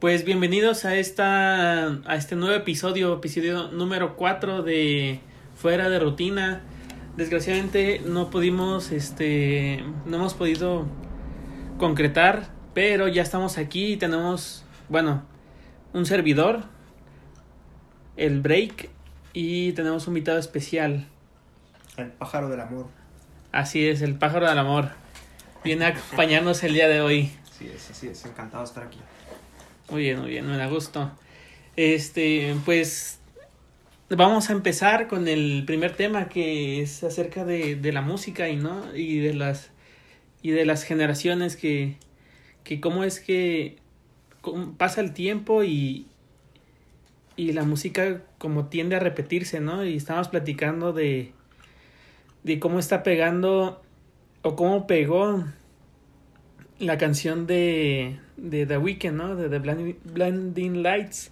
Pues bienvenidos a esta a este nuevo episodio, episodio número 4 de Fuera de rutina. Desgraciadamente no pudimos este no hemos podido concretar, pero ya estamos aquí y tenemos, bueno, un servidor el break y tenemos un invitado especial. El pájaro del amor. Así es, el pájaro del amor. Viene a acompañarnos el día de hoy. Sí, es, así es, encantado de estar aquí. Muy bien, muy bien, me da gusto. Este, pues vamos a empezar con el primer tema que es acerca de, de la música y no y de las y de las generaciones que que cómo es que pasa el tiempo y y la música como tiende a repetirse, ¿no? Y estamos platicando de de cómo está pegando o cómo pegó la canción de, de The Weeknd, ¿no? De The Blinding, Lights.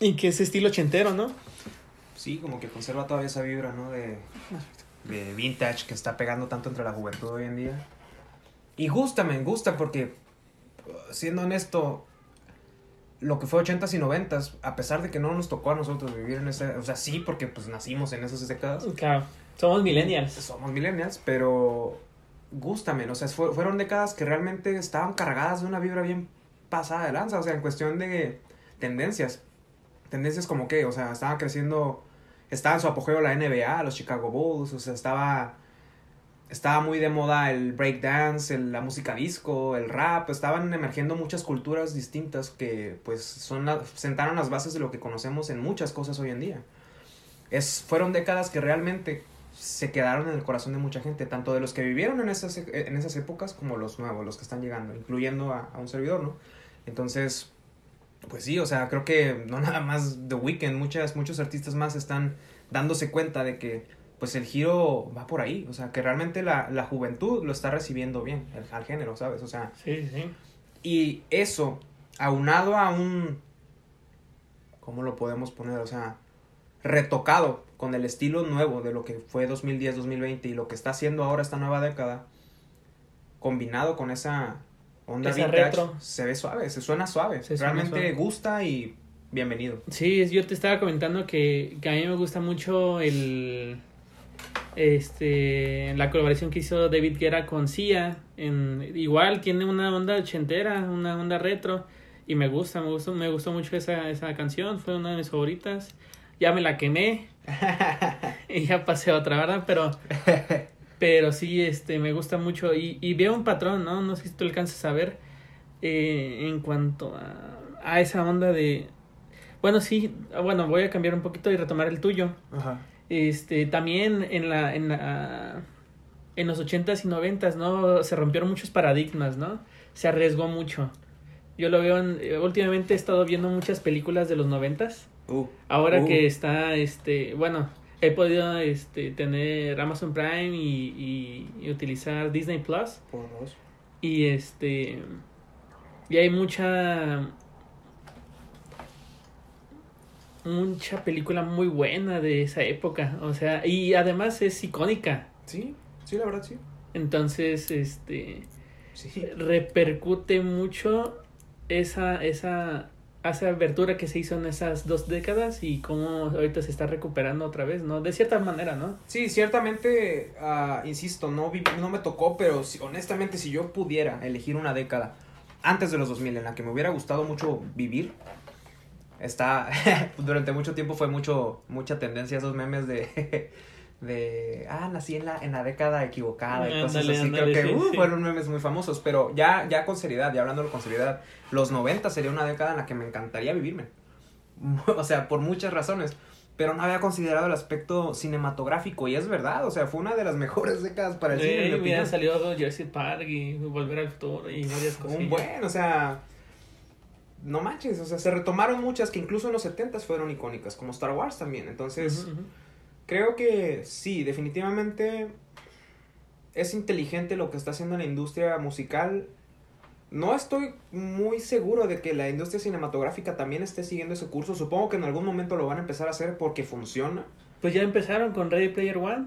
Y que es estilo ochentero, ¿no? Sí, como que conserva todavía esa vibra, ¿no? De, de vintage que está pegando tanto entre la juventud hoy en día. Y gusta, me gusta porque, siendo honesto, lo que fue 80s y 90s, a pesar de que no nos tocó a nosotros vivir en esa... O sea, sí, porque pues nacimos en esas décadas. Claro, somos millennials. Somos millennials, pero gústame, o sea, fue, fueron décadas que realmente estaban cargadas de una vibra bien pasada de lanza, o sea, en cuestión de tendencias. Tendencias como que, o sea, estaba creciendo, estaba en su apogeo la NBA, los Chicago Bulls, o sea, estaba, estaba muy de moda el breakdance, la música disco, el rap, estaban emergiendo muchas culturas distintas que pues son la, sentaron las bases de lo que conocemos en muchas cosas hoy en día. Es, fueron décadas que realmente se quedaron en el corazón de mucha gente, tanto de los que vivieron en esas, en esas épocas como los nuevos, los que están llegando, incluyendo a, a un servidor, ¿no? Entonces, pues sí, o sea, creo que no nada más The Weeknd, muchas, muchos artistas más están dándose cuenta de que pues el giro va por ahí, o sea, que realmente la, la juventud lo está recibiendo bien, el, al género, ¿sabes? O sea, Sí, sí. y eso, aunado a un, ¿cómo lo podemos poner? O sea, retocado con el estilo nuevo de lo que fue 2010-2020 y lo que está haciendo ahora esta nueva década, combinado con esa onda Esa vintage, retro. se ve suave, se suena suave, Se suena realmente suave. gusta y bienvenido. Sí, yo te estaba comentando que, que a mí me gusta mucho el este la colaboración que hizo David Guerra con Sia en igual tiene una onda ochentera, una onda retro y me gusta, me gustó, me gustó mucho esa, esa canción, fue una de mis favoritas. Ya me la quemé y ya pasé a otra, ¿verdad? Pero pero sí este me gusta mucho y, y veo un patrón, ¿no? No sé si tú alcanzas a ver eh, en cuanto a, a esa onda de bueno, sí, bueno, voy a cambiar un poquito y retomar el tuyo. Ajá. Este, también en la, en la, en los ochentas y noventas, ¿no? Se rompieron muchos paradigmas, ¿no? Se arriesgó mucho. Yo lo veo, en- eh, últimamente he estado viendo muchas películas de los noventas. Uh, Ahora Uh. que está, este, bueno, he podido, este, tener Amazon Prime y, y, y utilizar Disney Plus. por dos. Y este. Y hay mucha. Mucha película muy buena de esa época. O sea, y además es icónica. Sí, sí, la verdad sí. Entonces, este. Sí. Repercute mucho esa. esa esa abertura que se hizo en esas dos décadas y cómo ahorita se está recuperando otra vez, ¿no? De cierta manera, ¿no? Sí, ciertamente, ah, insisto, no, no me tocó, pero si- honestamente si yo pudiera elegir una década antes de los 2000 en la que me hubiera gustado mucho vivir, está, durante mucho tiempo fue mucho, mucha tendencia esos memes de, de, ah, nací en la, en la década equivocada y cosas así, creo que uh, fueron memes muy famosos, pero ya, ya con seriedad, ya hablándolo con seriedad, los 90 sería una década en la que me encantaría vivirme, o sea, por muchas razones pero no había considerado el aspecto cinematográfico y es verdad, o sea, fue una de las mejores décadas para el cine. en mi mira, salió Jurassic Park y Volver al Futuro y varias cosas. Un buen, o sea, no manches, o sea, se retomaron muchas que incluso en los 70 fueron icónicas, como Star Wars también. Entonces. Creo que sí, definitivamente es inteligente lo que está haciendo la industria musical. No estoy muy seguro de que la industria cinematográfica también esté siguiendo ese curso. Supongo que en algún momento lo van a empezar a hacer porque funciona. Pues ya empezaron con Ready Player One.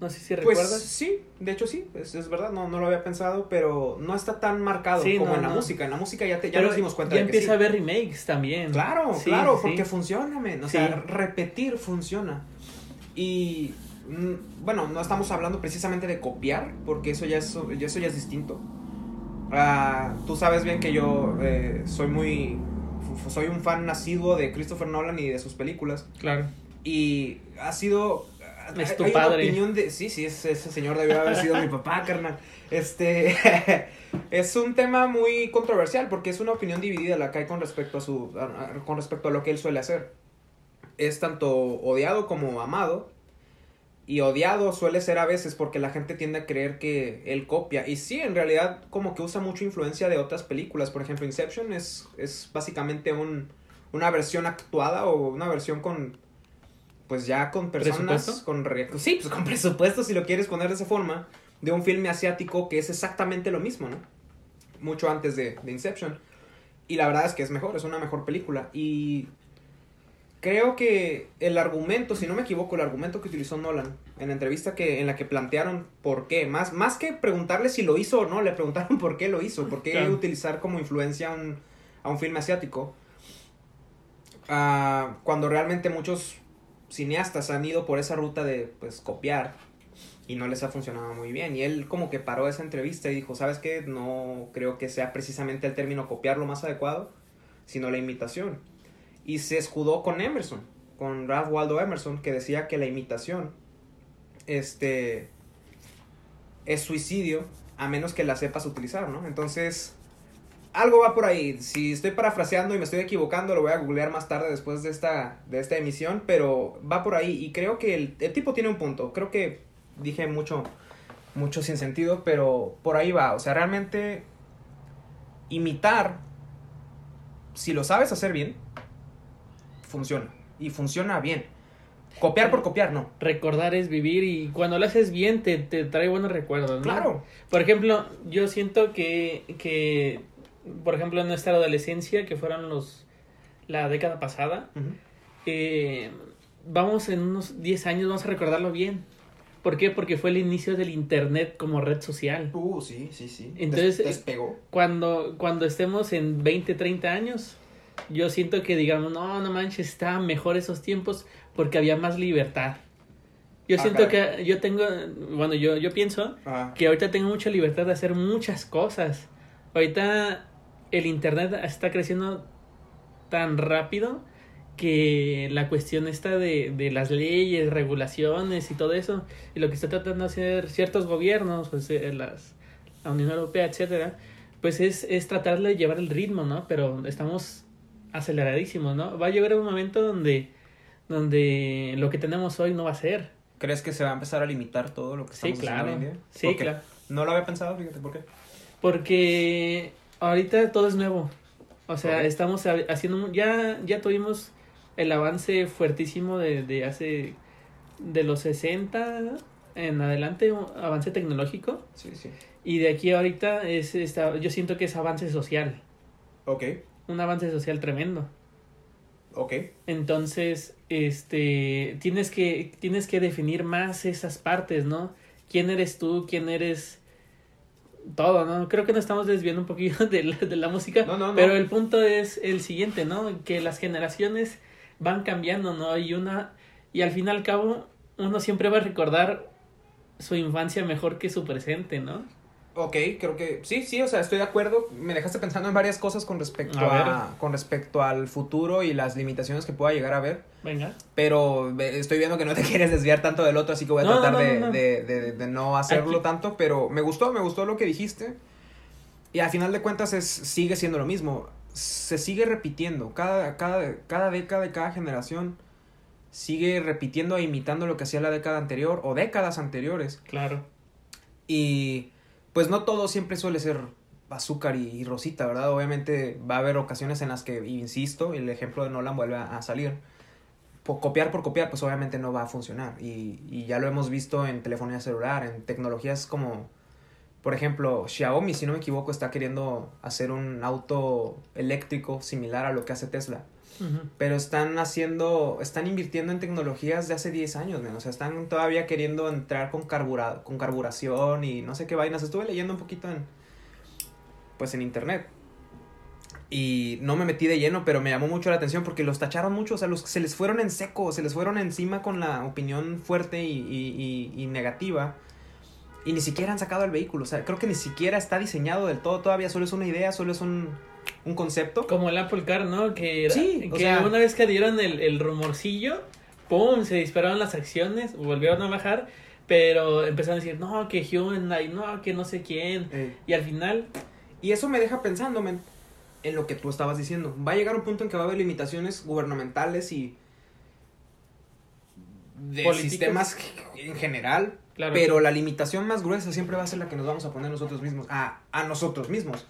No sé si Pues recuerdas. sí, de hecho sí, es, es verdad, no, no lo había pensado, pero no está tan marcado Sí, como no, en la no. música. En la música ya, te, ya Pero nos dimos cuenta ya de que empieza sí. a haber remakes también. Claro, Sí, claro, porque funciona, men. O sea, repetir funciona. Y mm, bueno, no estamos hablando precisamente de copiar, porque eso ya es, eso ya es distinto. Ah, tú sabes bien que yo eh, soy muy. Soy un fan asiduo de Christopher Nolan y de sus películas. Claro. Y ha sido. Es hay- tu hay una padre. opinión de. Sí, sí, ese, ese señor debió haber sido mi papá, carnal. Este. es un tema muy controversial porque es una opinión dividida la que hay con respecto a su. a- a- con respecto a lo que él suele hacer. Es tanto odiado como amado. Y odiado suele ser a veces porque la gente tiende a creer que él copia. Y sí, en realidad, como que usa mucha influencia de otras películas. Por ejemplo, Inception es, es básicamente un, una versión actuada o una versión con. Pues ya con personas. Con re- sí, pues con presupuesto, si lo quieres poner de esa forma. De un filme asiático que es exactamente lo mismo, ¿no? Mucho antes de, de Inception. Y la verdad es que es mejor, es una mejor película. Y creo que el argumento, si no me equivoco, el argumento que utilizó Nolan en la entrevista que, en la que plantearon por qué, más, más que preguntarle si lo hizo o no, le preguntaron por qué lo hizo, por qué Claro. utilizar como influencia a un, a un filme asiático. Ah, cuando realmente muchos cineastas han ido por esa ruta de pues copiar y no les ha funcionado muy bien. Y él como que paró esa entrevista y dijo, ¿sabes qué? No creo que sea precisamente el término copiar lo más adecuado, sino la imitación. Y se escudó con Emerson, con Ralph Waldo Emerson, que decía que la imitación este, es suicidio a menos que la sepas utilizar, ¿no? Entonces, algo va por ahí. Si estoy parafraseando y me estoy equivocando, lo voy a googlear más tarde después de esta, de esta emisión, pero va por ahí y creo que el, el tipo tiene un punto. Creo que dije mucho, mucho sin sentido, pero por ahí va. O sea, realmente imitar, si lo sabes hacer bien, funciona. Y funciona bien. Copiar por copiar, no. Recordar es vivir y cuando lo haces bien te, te trae buenos recuerdos, ¿no? Claro. Por ejemplo, yo siento que, que, por ejemplo, en nuestra adolescencia, que fueron los la década pasada, eh, vamos en unos 10 años, vamos a recordarlo bien. ¿Por qué? Porque fue el inicio del Internet como red social. Uh, sí, sí, sí. Entonces, Des- despegó. Cuando, cuando estemos en 20, 30 años, yo siento que digamos, no, no manches, estaban mejor esos tiempos porque había más libertad. Yo Ah, siento que yo tengo, bueno, yo, yo pienso que ahorita tengo mucha libertad de hacer muchas cosas. Ahorita el internet está creciendo tan rápido que la cuestión está de, de las leyes, regulaciones y todo eso, y lo que está tratando de hacer ciertos gobiernos, pues, eh, las, la Unión Europea, etcétera, pues es, es tratar de llevar el ritmo, ¿no? Pero estamos aceleradísimos, ¿no? Va a llegar un momento donde, donde lo que tenemos hoy no va a ser. ¿Crees que se va a empezar a limitar todo lo que Sí, estamos haciendo claro. hoy en día? Sí, claro. No lo había pensado, fíjate por qué. Porque ahorita todo es nuevo. O sea, estamos ha- haciendo, ya, ya tuvimos el avance fuertísimo de, de hace, de los 60 en adelante, un avance tecnológico. Sí, sí. Y de aquí a ahorita es, esta, yo siento que es avance social, Ok, un avance social tremendo. ok. Entonces, este, tienes que, tienes que definir más esas partes, ¿no? ¿Quién eres tú? ¿Quién eres todo, no? Creo que nos estamos desviando un poquito de la, de la música, No, no, no. pero el punto es el siguiente, ¿no? Que las generaciones van cambiando, ¿no? Y una, y al fin y al cabo, uno siempre va a recordar su infancia mejor que su presente, ¿no? Ok, creo que sí, sí, o sea, estoy de acuerdo. Me dejaste pensando en varias cosas con respecto A a, con respecto al futuro y las limitaciones que pueda llegar a haber. Venga. Pero estoy viendo que no te quieres desviar tanto del otro, así que voy a No, tratar no, de, no. De, de- de no hacerlo Aquí- tanto. Pero me gustó, me gustó lo que dijiste. Y al final de cuentas es, sigue siendo lo mismo. Se sigue repitiendo. Cada, cada, cada década y cada generación sigue repitiendo e imitando lo que hacía la década anterior o décadas anteriores. Claro. Y pues no todo siempre suele ser azúcar y, rosita, ¿verdad? Obviamente va a haber ocasiones en las que, insisto, el ejemplo de Nolan vuelve a, salir. Po- copiar por copiar, pues obviamente no va a funcionar. Y, y ya lo hemos visto en telefonía celular, en tecnologías como Por ejemplo, Xiaomi, si no me equivoco, está queriendo hacer un auto eléctrico similar a lo que hace Tesla. Pero están haciendo, están invirtiendo en tecnologías de hace 10 años, men. O sea, están todavía queriendo entrar con, carbura, con carburación y no sé qué vainas. Estuve leyendo un poquito en, pues en internet. Y no me metí de lleno, pero me llamó mucho la atención porque los tacharon mucho. O sea, los, se les fueron en seco, se les fueron encima con la opinión fuerte y, y, y negativa. Y ni siquiera han sacado el vehículo. O sea, creo que ni siquiera está diseñado del todo todavía. Solo es una idea, solo es un, un concepto. Como el Apple Car, ¿no? Que, era- Sí, o que sea- una vez que dieron el, el rumorcillo, ¡pum! Se dispararon las acciones, volvieron a bajar, pero empezaron a decir, no, que Hyundai, no, que no sé quién. Eh, Y al final, Y eso me deja pensando, men, en lo que tú estabas diciendo. Va a llegar un punto en que va a haber limitaciones gubernamentales y de Políticas. sistemas en general, claro. pero la limitación más gruesa siempre va a ser la que nos vamos a poner nosotros mismos, a, a nosotros mismos.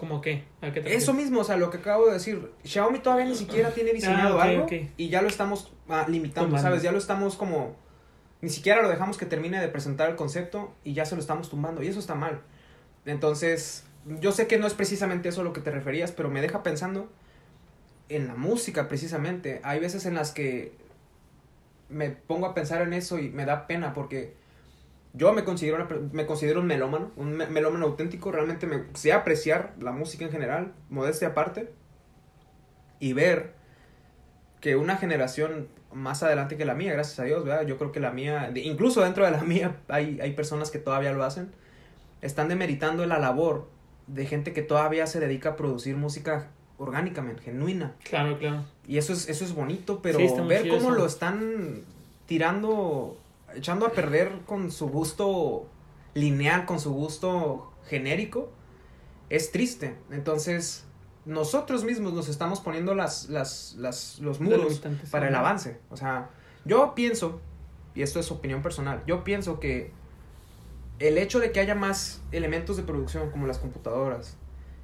¿Cómo qué? ¿A qué te Eso mismo, o sea, lo que acabo de decir, Xiaomi todavía ni siquiera tiene diseñado Ah, algo y ya lo estamos ah, limitando, Tumbando. ¿sabes? Ya lo estamos como ni siquiera lo dejamos que termine de presentar el concepto y ya se lo estamos tumbando y eso está mal. Entonces, yo sé que no es precisamente eso a lo que te referías, pero me deja pensando en la música precisamente. Hay veces en las que me pongo a pensar en eso y me da pena porque yo me considero, una me considero un melómano, un me- melómano auténtico. Realmente me sé apreciar la música en general, modestia aparte, y ver que una generación más adelante que la mía, gracias a Dios, ¿verdad? Yo creo que la mía, incluso dentro de la mía, hay, hay personas que todavía lo hacen, están demeritando la labor de gente que todavía se dedica a producir música orgánicamente, genuina. Claro, claro. Y eso es, eso es bonito, pero Sí, ver cómo eso. lo están tirando, echando a perder con su gusto lineal, con su gusto genérico, es triste. Entonces, nosotros mismos nos estamos poniendo las, las, las, los muros para el avance. O sea, yo pienso, y esto es opinión personal, yo pienso que el hecho de que haya más elementos de producción como las computadoras,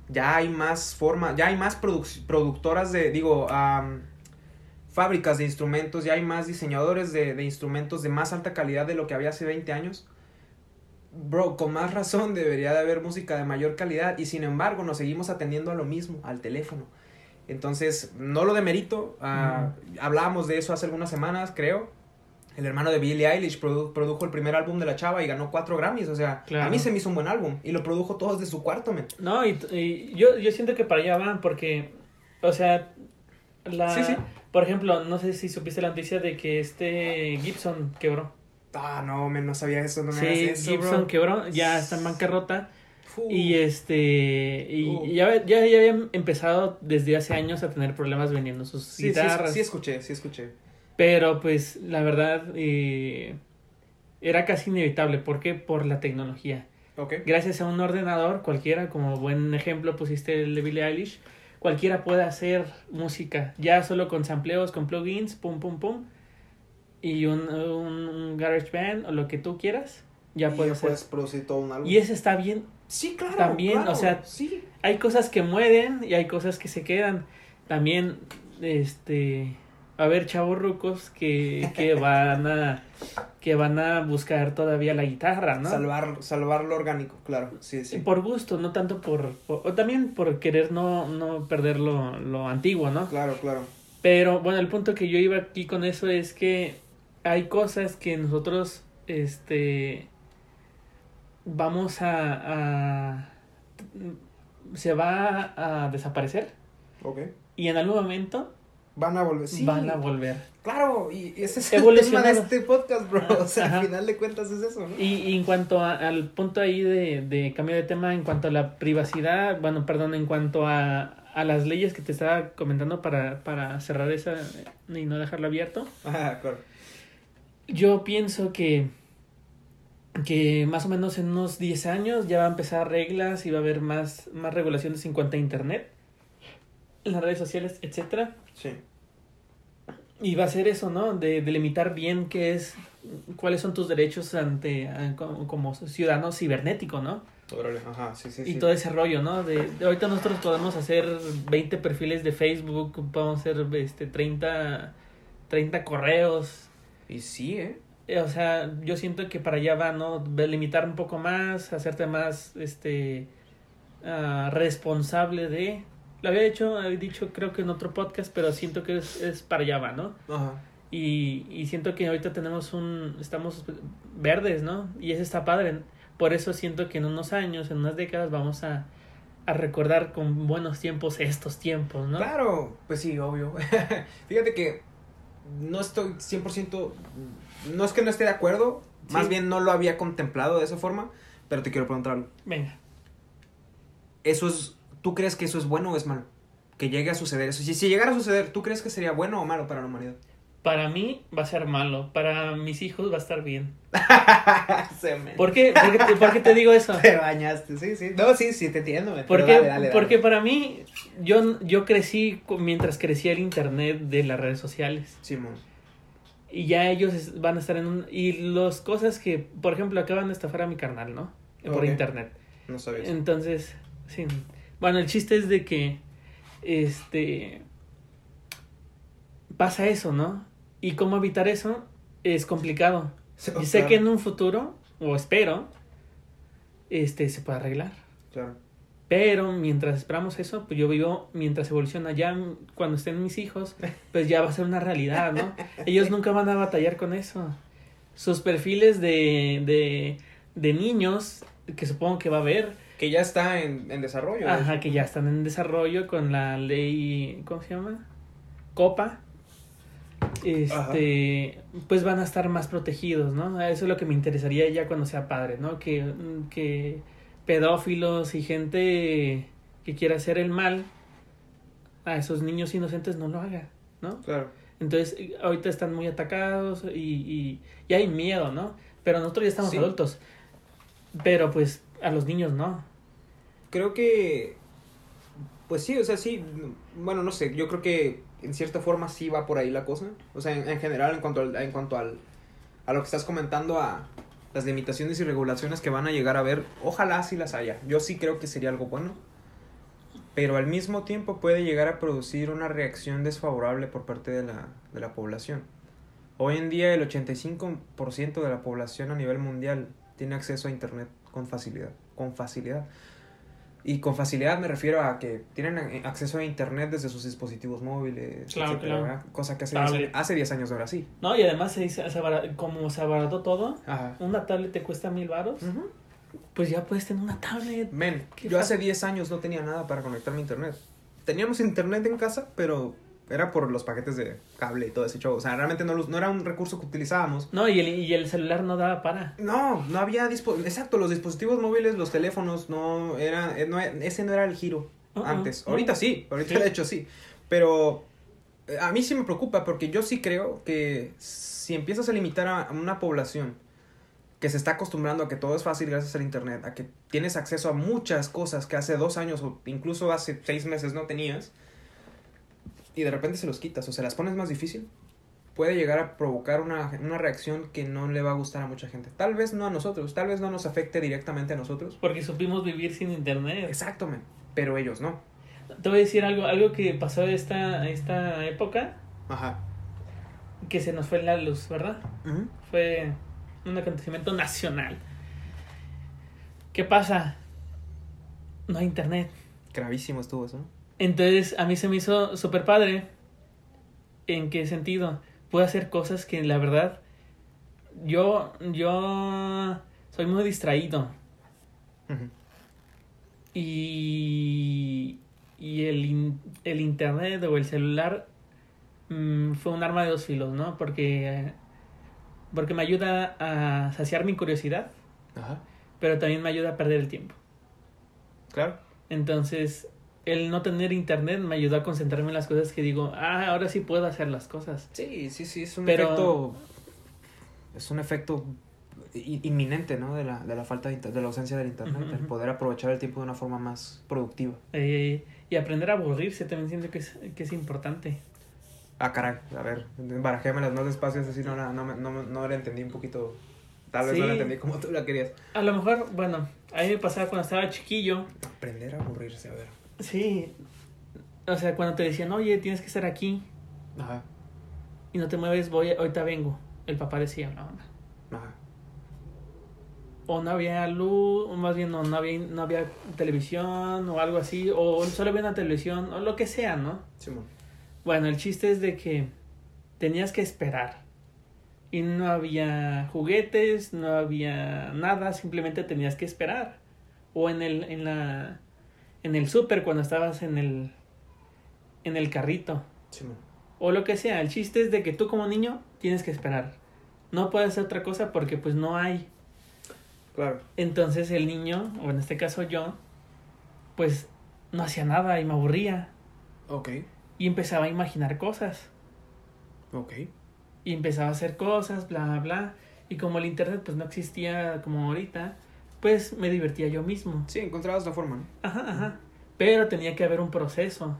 ya hay más forma, ya hay más produc- productoras de, digo, fábricas de instrumentos, ya hay más diseñadores de, de instrumentos de más alta calidad de lo que había hace 20 años. Bro, con más razón debería de haber música de mayor calidad y sin embargo nos seguimos atendiendo a lo mismo, al teléfono. Entonces, no lo demerito, ah, hablábamos de eso hace algunas semanas, creo. El hermano de Billie Eilish produ- produjo el primer álbum de la chava y ganó cuatro Grammys, o sea, Claro. a mí se me hizo un buen álbum y lo produjo todo desde su cuarto, men. No, y, y yo, yo siento que para allá van porque, o sea, la, Sí, sí. Por ejemplo, no sé si supiste la noticia de que este Gibson quebró. Ah, no, men, no sabía eso, no me sí, hagas eso, Gibson bro. quebró, ya está en bancarrota. Y este, y Uh. ya, ya, ya habían empezado desde hace años a tener problemas vendiendo sus sí, sí, guitarras. sí escuché, sí escuché. Pero pues la verdad eh, era casi inevitable. ¿Por qué? Por la tecnología. Ok. Gracias a un ordenador, cualquiera, como buen ejemplo pusiste el de Billie Eilish, cualquiera puede hacer música, ya solo con sampleos, con plugins, pum, pum, pum, y un, un, un GarageBand o lo que tú quieras, ya Y puedes hacer. puedes producir todo un álbum. Y ese está bien. Sí, claro. También, claro, o sea, sí. Hay cosas que mueren y hay cosas que se quedan. También, este, a haber chavos rucos que, que van a que van a buscar todavía la guitarra, ¿no? Salvar, salvar lo orgánico, claro. Sí, sí. Por gusto, no tanto por, por- o también por querer no, no perder lo, lo antiguo, ¿no? Claro, claro. Pero bueno, el punto que yo iba aquí con eso es que hay cosas que nosotros, este, vamos a, a se va a desaparecer Ok. y en algún momento Van a volver. Sí. van a volver. Claro, y ese es el tema de este podcast, bro. O sea, Ajá. al final de cuentas es eso, ¿no? Y, y en cuanto a- al punto ahí de, de cambio de tema, en cuanto a la privacidad, bueno, perdón, en cuanto a, a las leyes que te estaba comentando para, para cerrar esa y no dejarlo abierto, Ajá, claro. yo pienso que, que más o menos en unos 10 años ya va a empezar reglas y va a haber más, más regulaciones en cuanto a Internet, en las redes sociales, etcétera. Sí. Y va a ser eso, ¿no? De delimitar bien qué es, cuáles son tus derechos ante como, ciudadano cibernético, ¿no? Ajá, sí, sí, y sí. todo ese rollo, ¿no? De, de ahorita nosotros podemos hacer 20 perfiles de Facebook, podemos hacer este 30, 30 correos. Y sí, ¿eh? eh, o sea, yo siento que para allá va, ¿no? Limitar un poco más, hacerte más, este, ah, responsable de... Lo había hecho, había dicho creo que en otro podcast, pero siento que es, es para allá va, ¿no? Ajá. Y, y siento que ahorita tenemos un, estamos verdes, ¿no? Y eso está padre. Por eso siento que en unos años, en unas décadas, vamos a, a recordar con buenos tiempos estos tiempos, ¿no? Claro, pues sí, obvio. Fíjate que no estoy 100%, no es que no esté de acuerdo, más bien no lo había contemplado de esa forma, pero te quiero preguntar algo. Venga. Eso es, ¿tú crees que eso es bueno o es malo? Que llegue a suceder eso. Si, si llegara a suceder, ¿tú crees que sería bueno o malo para la humanidad? Para mí va a ser malo, para mis hijos va a estar bien. Se me... ¿Por qué, ¿Por qué, te- por qué te digo eso? Te bañaste, sí, sí. No, sí, sí, te entiendo. Porque, dale, dale, dale. porque para mí, yo, yo crecí mientras crecía el internet de las redes sociales. Simón. Y ya ellos van a estar en un... Y las cosas que, por ejemplo, acaban de estafar a mi carnal, ¿no? Por internet. No sabes. Entonces, sí. Bueno, el chiste es de que, este, pasa eso, ¿no? Y cómo evitar eso es complicado. Y sé que en un futuro, o espero, este, se pueda arreglar. Claro. Pero mientras esperamos eso, pues yo vivo, mientras evoluciona ya, cuando estén mis hijos, pues ya va a ser una realidad, ¿no? Ellos nunca van a batallar con eso. Sus perfiles de, de, de niños, que supongo que va a haber, Que ya está en, en desarrollo. de Ajá, que ya están en desarrollo con la ley, ¿cómo se llama? Copa. Este, pues van a estar más protegidos, ¿no? Eso es lo que me interesaría ya cuando sea padre, ¿no? Que, que pedófilos y gente que quiera hacer el mal a esos niños inocentes no lo haga, ¿no? Claro. Entonces, ahorita están muy atacados y, y, y hay miedo, ¿no? Pero nosotros ya estamos Sí. adultos. Pero pues a los niños no. Creo que. Pues sí, o sea, sí. Bueno, no sé. Yo creo que en cierta forma sí va por ahí la cosa. O sea, en, en general, en cuanto, al, en cuanto al, a lo que estás comentando, a las limitaciones y regulaciones que van a llegar a ver, ojalá sí las haya. Yo sí creo que sería algo bueno. Pero al mismo tiempo puede llegar a producir una reacción desfavorable por parte de la, de la población. Hoy en día el 85% de la población a nivel mundial tiene acceso a Internet con facilidad. Con facilidad. Y con facilidad me refiero a que tienen eh, acceso a Internet desde sus dispositivos móviles, Claro, etcétera, claro. Cosa que hace 10 Tablet. años, hace 10 años no era así. No, y además se dice, se como se abarató todo, Ajá. una tablet te cuesta mil baros, pues ya puedes tener una tablet. Men, yo hace 10 años no tenía nada para conectarme a internet. Teníamos internet en casa, pero era por los paquetes de cable y todo ese show. O sea, realmente no, los- no era un recurso que utilizábamos. No, y el, y el celular no daba para. No, no había Exacto, los dispositivos móviles, los teléfonos, no era, eh, no, ese no era el giro Uh-uh, antes. no. Ahorita sí, ahorita Sí. de hecho sí. Pero eh, a mí sí me preocupa porque yo sí creo que si empiezas a limitar a a una población que se está acostumbrando a que todo es fácil gracias al internet, a que tienes acceso a muchas cosas que hace dos años o incluso hace seis meses no tenías, y de repente se los quitas o se las pones más difícil, puede llegar a provocar una, una reacción que no le va a gustar a mucha gente. Tal vez no a nosotros, tal vez no nos afecte directamente a nosotros. Porque supimos vivir sin internet. Exacto, pero ellos no. Te voy a decir algo, algo que pasó esta, esta época, Ajá. que se nos fue la luz, ¿verdad? Fue un acontecimiento nacional. ¿Qué pasa? No hay internet. Gravísimo estuvo eso. Entonces a mí se me hizo súper padre. ¿En qué sentido? Puedo hacer cosas que la verdad yo, yo soy muy distraído. Ujú. Y, y el, in- el internet o el celular mm, fue un arma de dos filos, ¿no? Porque, porque me ayuda a saciar mi curiosidad, Ajá. pero también me ayuda a perder el tiempo. Claro. Entonces, el no tener internet me ayudó a concentrarme en las cosas que digo, ah, ahora sí puedo hacer las cosas. Sí, sí, sí, es un Pero- efecto. Es un efecto inminente, ¿no? De la, de la falta de, de la ausencia del internet, el poder aprovechar el tiempo de una forma más productiva. Eh, y aprender a aburrirse también siento que es, que es importante. Ah, caray, a ver, barajémelas más despacio, es decir, no, la- no, me- no, no la entendí un poquito. Tal vez no la Sí. entendí como tú la querías. A lo mejor, bueno, a mí me pasaba cuando estaba chiquillo, Aprender a aburrirse, a ver. Sí, o sea, cuando te decían, oye, tienes que estar aquí Ajá. y no te mueves, voy, ahorita vengo. El papá decía, la mamá. Ajá. o no había luz, o más bien no, no, había, no había televisión o algo así, o solo había una televisión, o lo que sea, ¿no? Simón. Bueno, el chiste es de que tenías que esperar. Y no había juguetes, no había nada, simplemente tenías que esperar. O en el, en la, en el súper cuando estabas en el, en el carrito. Simón. O lo que sea. El chiste es de que tú como niño tienes que esperar. No puedes hacer otra cosa porque pues no hay. Claro. Entonces el niño, o en este caso yo, pues no hacía nada y me aburría. Ok. Y empezaba a imaginar cosas. Ok. Y empezaba a hacer cosas, bla, bla. Y como el internet pues no existía como ahorita, pues me divertía yo mismo. Sí, encontrabas la forma, ¿no? Ajá, ajá. Pero tenía que haber un proceso.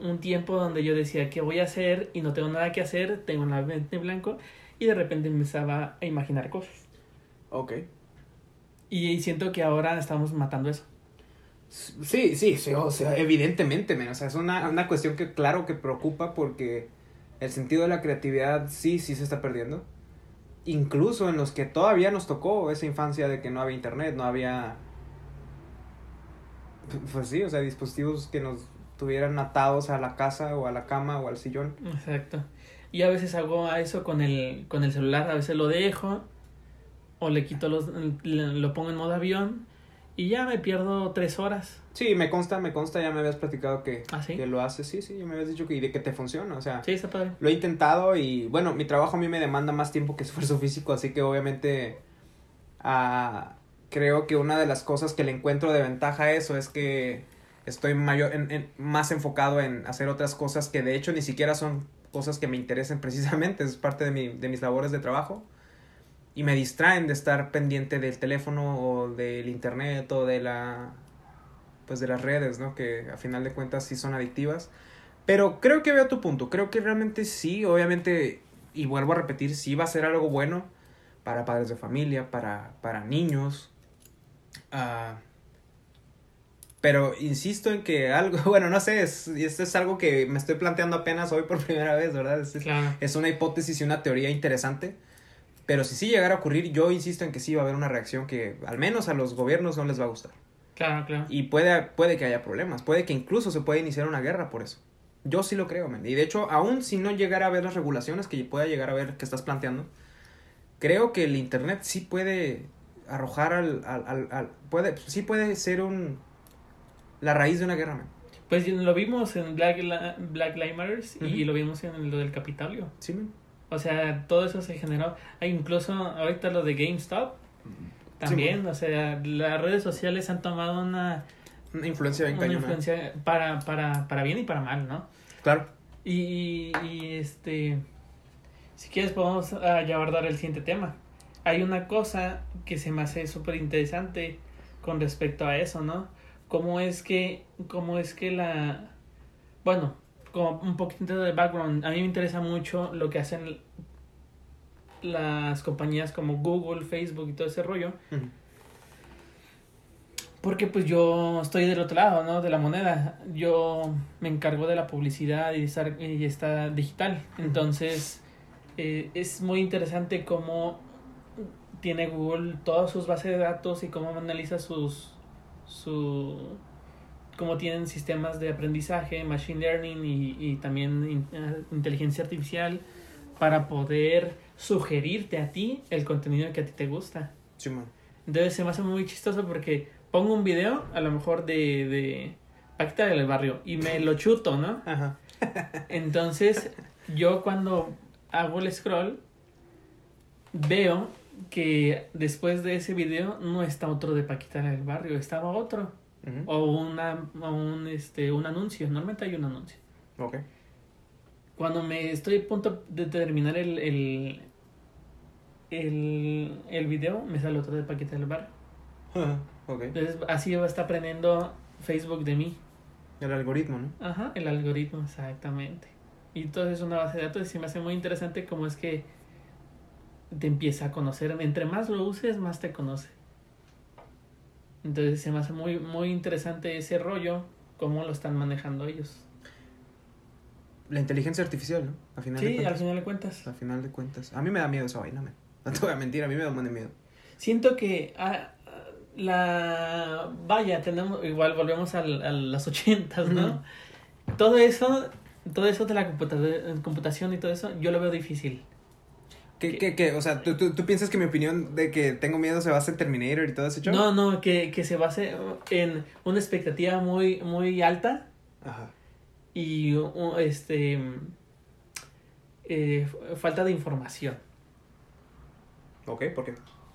Un tiempo donde yo decía, ¿qué voy a hacer? Y no tengo nada que hacer, tengo la mente en blanco. Y de repente empezaba a imaginar cosas. Ok. Y siento que ahora estamos matando eso. Sí, sí, sí, o sea, evidentemente, men, o sea, es una, una cuestión que claro que preocupa porque el sentido de la creatividad sí, sí se está perdiendo. Incluso en los que todavía nos tocó esa infancia de que no había internet, no había... Pues sí, o sea, dispositivos que nos tuvieran atados a la casa o a la cama o al sillón. Exacto. Y a veces hago eso con el, con el celular, a veces lo dejo o le quito los, lo pongo en modo avión y ya me pierdo tres horas. Sí, me consta, me consta, ya me habías platicado que, ¿Ah, sí? que lo haces, sí, sí, ya me habías dicho que, y de que te funciona, o sea... Sí, está padre. Lo he intentado y bueno, mi trabajo a mí me demanda más tiempo que esfuerzo físico, así que obviamente ah, creo que una de las cosas que le encuentro de ventaja a eso es que estoy mayor, en- en- más enfocado en hacer otras cosas que de hecho ni siquiera son cosas que me interesen precisamente, es parte de, mi, de mis labores de trabajo y me distraen de estar pendiente del teléfono o del internet o de la pues de las redes, ¿no? Que a final de cuentas sí son adictivas. Pero creo que veo tu punto. Creo que realmente sí, obviamente, y vuelvo a repetir, sí va a ser algo bueno para padres de familia, para, para niños. Ah, pero insisto en que algo, bueno, no sé, es, esto es algo que me estoy planteando apenas hoy por primera vez, ¿verdad? Es- Claro. es una hipótesis y una teoría interesante. Pero si sí llegara a ocurrir, yo insisto en que sí va a haber una reacción que al menos a los gobiernos no les va a gustar. Claro, claro. Y puede, puede que haya problemas, puede que incluso se pueda iniciar una guerra por eso. Yo sí lo creo, man. Y de hecho, aún si no llegara a ver las regulaciones que pueda llegar a ver que estás planteando, creo que el Internet sí puede arrojar al... al, al, al- puede, sí puede ser un... La raíz de una guerra, man. Pues lo vimos en Black, Black Lives Matter y lo vimos en lo del Capitolio. Sí, man. O sea, todo eso se generó. Hay incluso ahorita lo de GameStop también. o sea, las redes sociales han tomado una, Una influencia bien una cañona. influencia para, para, para bien y para mal, ¿no? Claro. Y, y este, si quieres podemos ah, ya abordar el siguiente tema. Hay una cosa que se me hace súper interesante con respecto a eso, ¿no? ¿Cómo es que, cómo es que la, bueno, como un poquito de background, a mí me interesa mucho lo que hacen las compañías como Google, Facebook y todo ese rollo, porque pues yo estoy del otro lado, ¿no? De la moneda. Yo me encargo de la publicidad y estar y está digital. Entonces, eh, es muy interesante cómo tiene Google todas sus bases de datos y cómo analiza sus su cómo tienen sistemas de aprendizaje, machine learning y, y también in- eh, inteligencia artificial para poder sugerirte a ti el contenido que a ti te gusta. Sí, man. Entonces se me hace muy chistoso porque pongo un video, a lo mejor de, de Paquita del barrio, y me lo chuto, ¿no? Ajá. Entonces, yo cuando hago el scroll, veo que después de ese video no está otro de Paquita del barrio, estaba otro. O, una, o un, este, un anuncio, normalmente hay un anuncio. Ok. Cuando me estoy a punto de terminar el, el, el, el video, me sale otro de Paquita del barrio. Ajá. Ok. Entonces, así va a estar aprendiendo Facebook de mí. El algoritmo, ¿no? Ajá, el algoritmo, exactamente. Y entonces es una base de datos y se me hace muy interesante cómo es que te empieza a conocer. Entre más lo uses, más te conoce. Entonces se me hace muy, muy interesante ese rollo, cómo lo están manejando ellos. La inteligencia artificial, ¿no? A final de Sí, al final de cuentas. Al final de cuentas. A mí me da miedo esa vaina, man. No te voy a mentir, a mí me da un de miedo. Siento que ah, la... Vaya, tenemos... Igual volvemos al- a, las ochentas, ¿no? Todo eso, todo eso de la computa- computación y todo eso, yo lo veo difícil. ¿Qué, ¿Qué? qué? O sea, ¿tú, tú, tú piensas que mi opinión de que tengo miedo se basa en Terminator y todo ese show? No, no, que, que se base en una expectativa muy, muy alta Ajá. y este eh, falta de información. Ok, ¿por qué?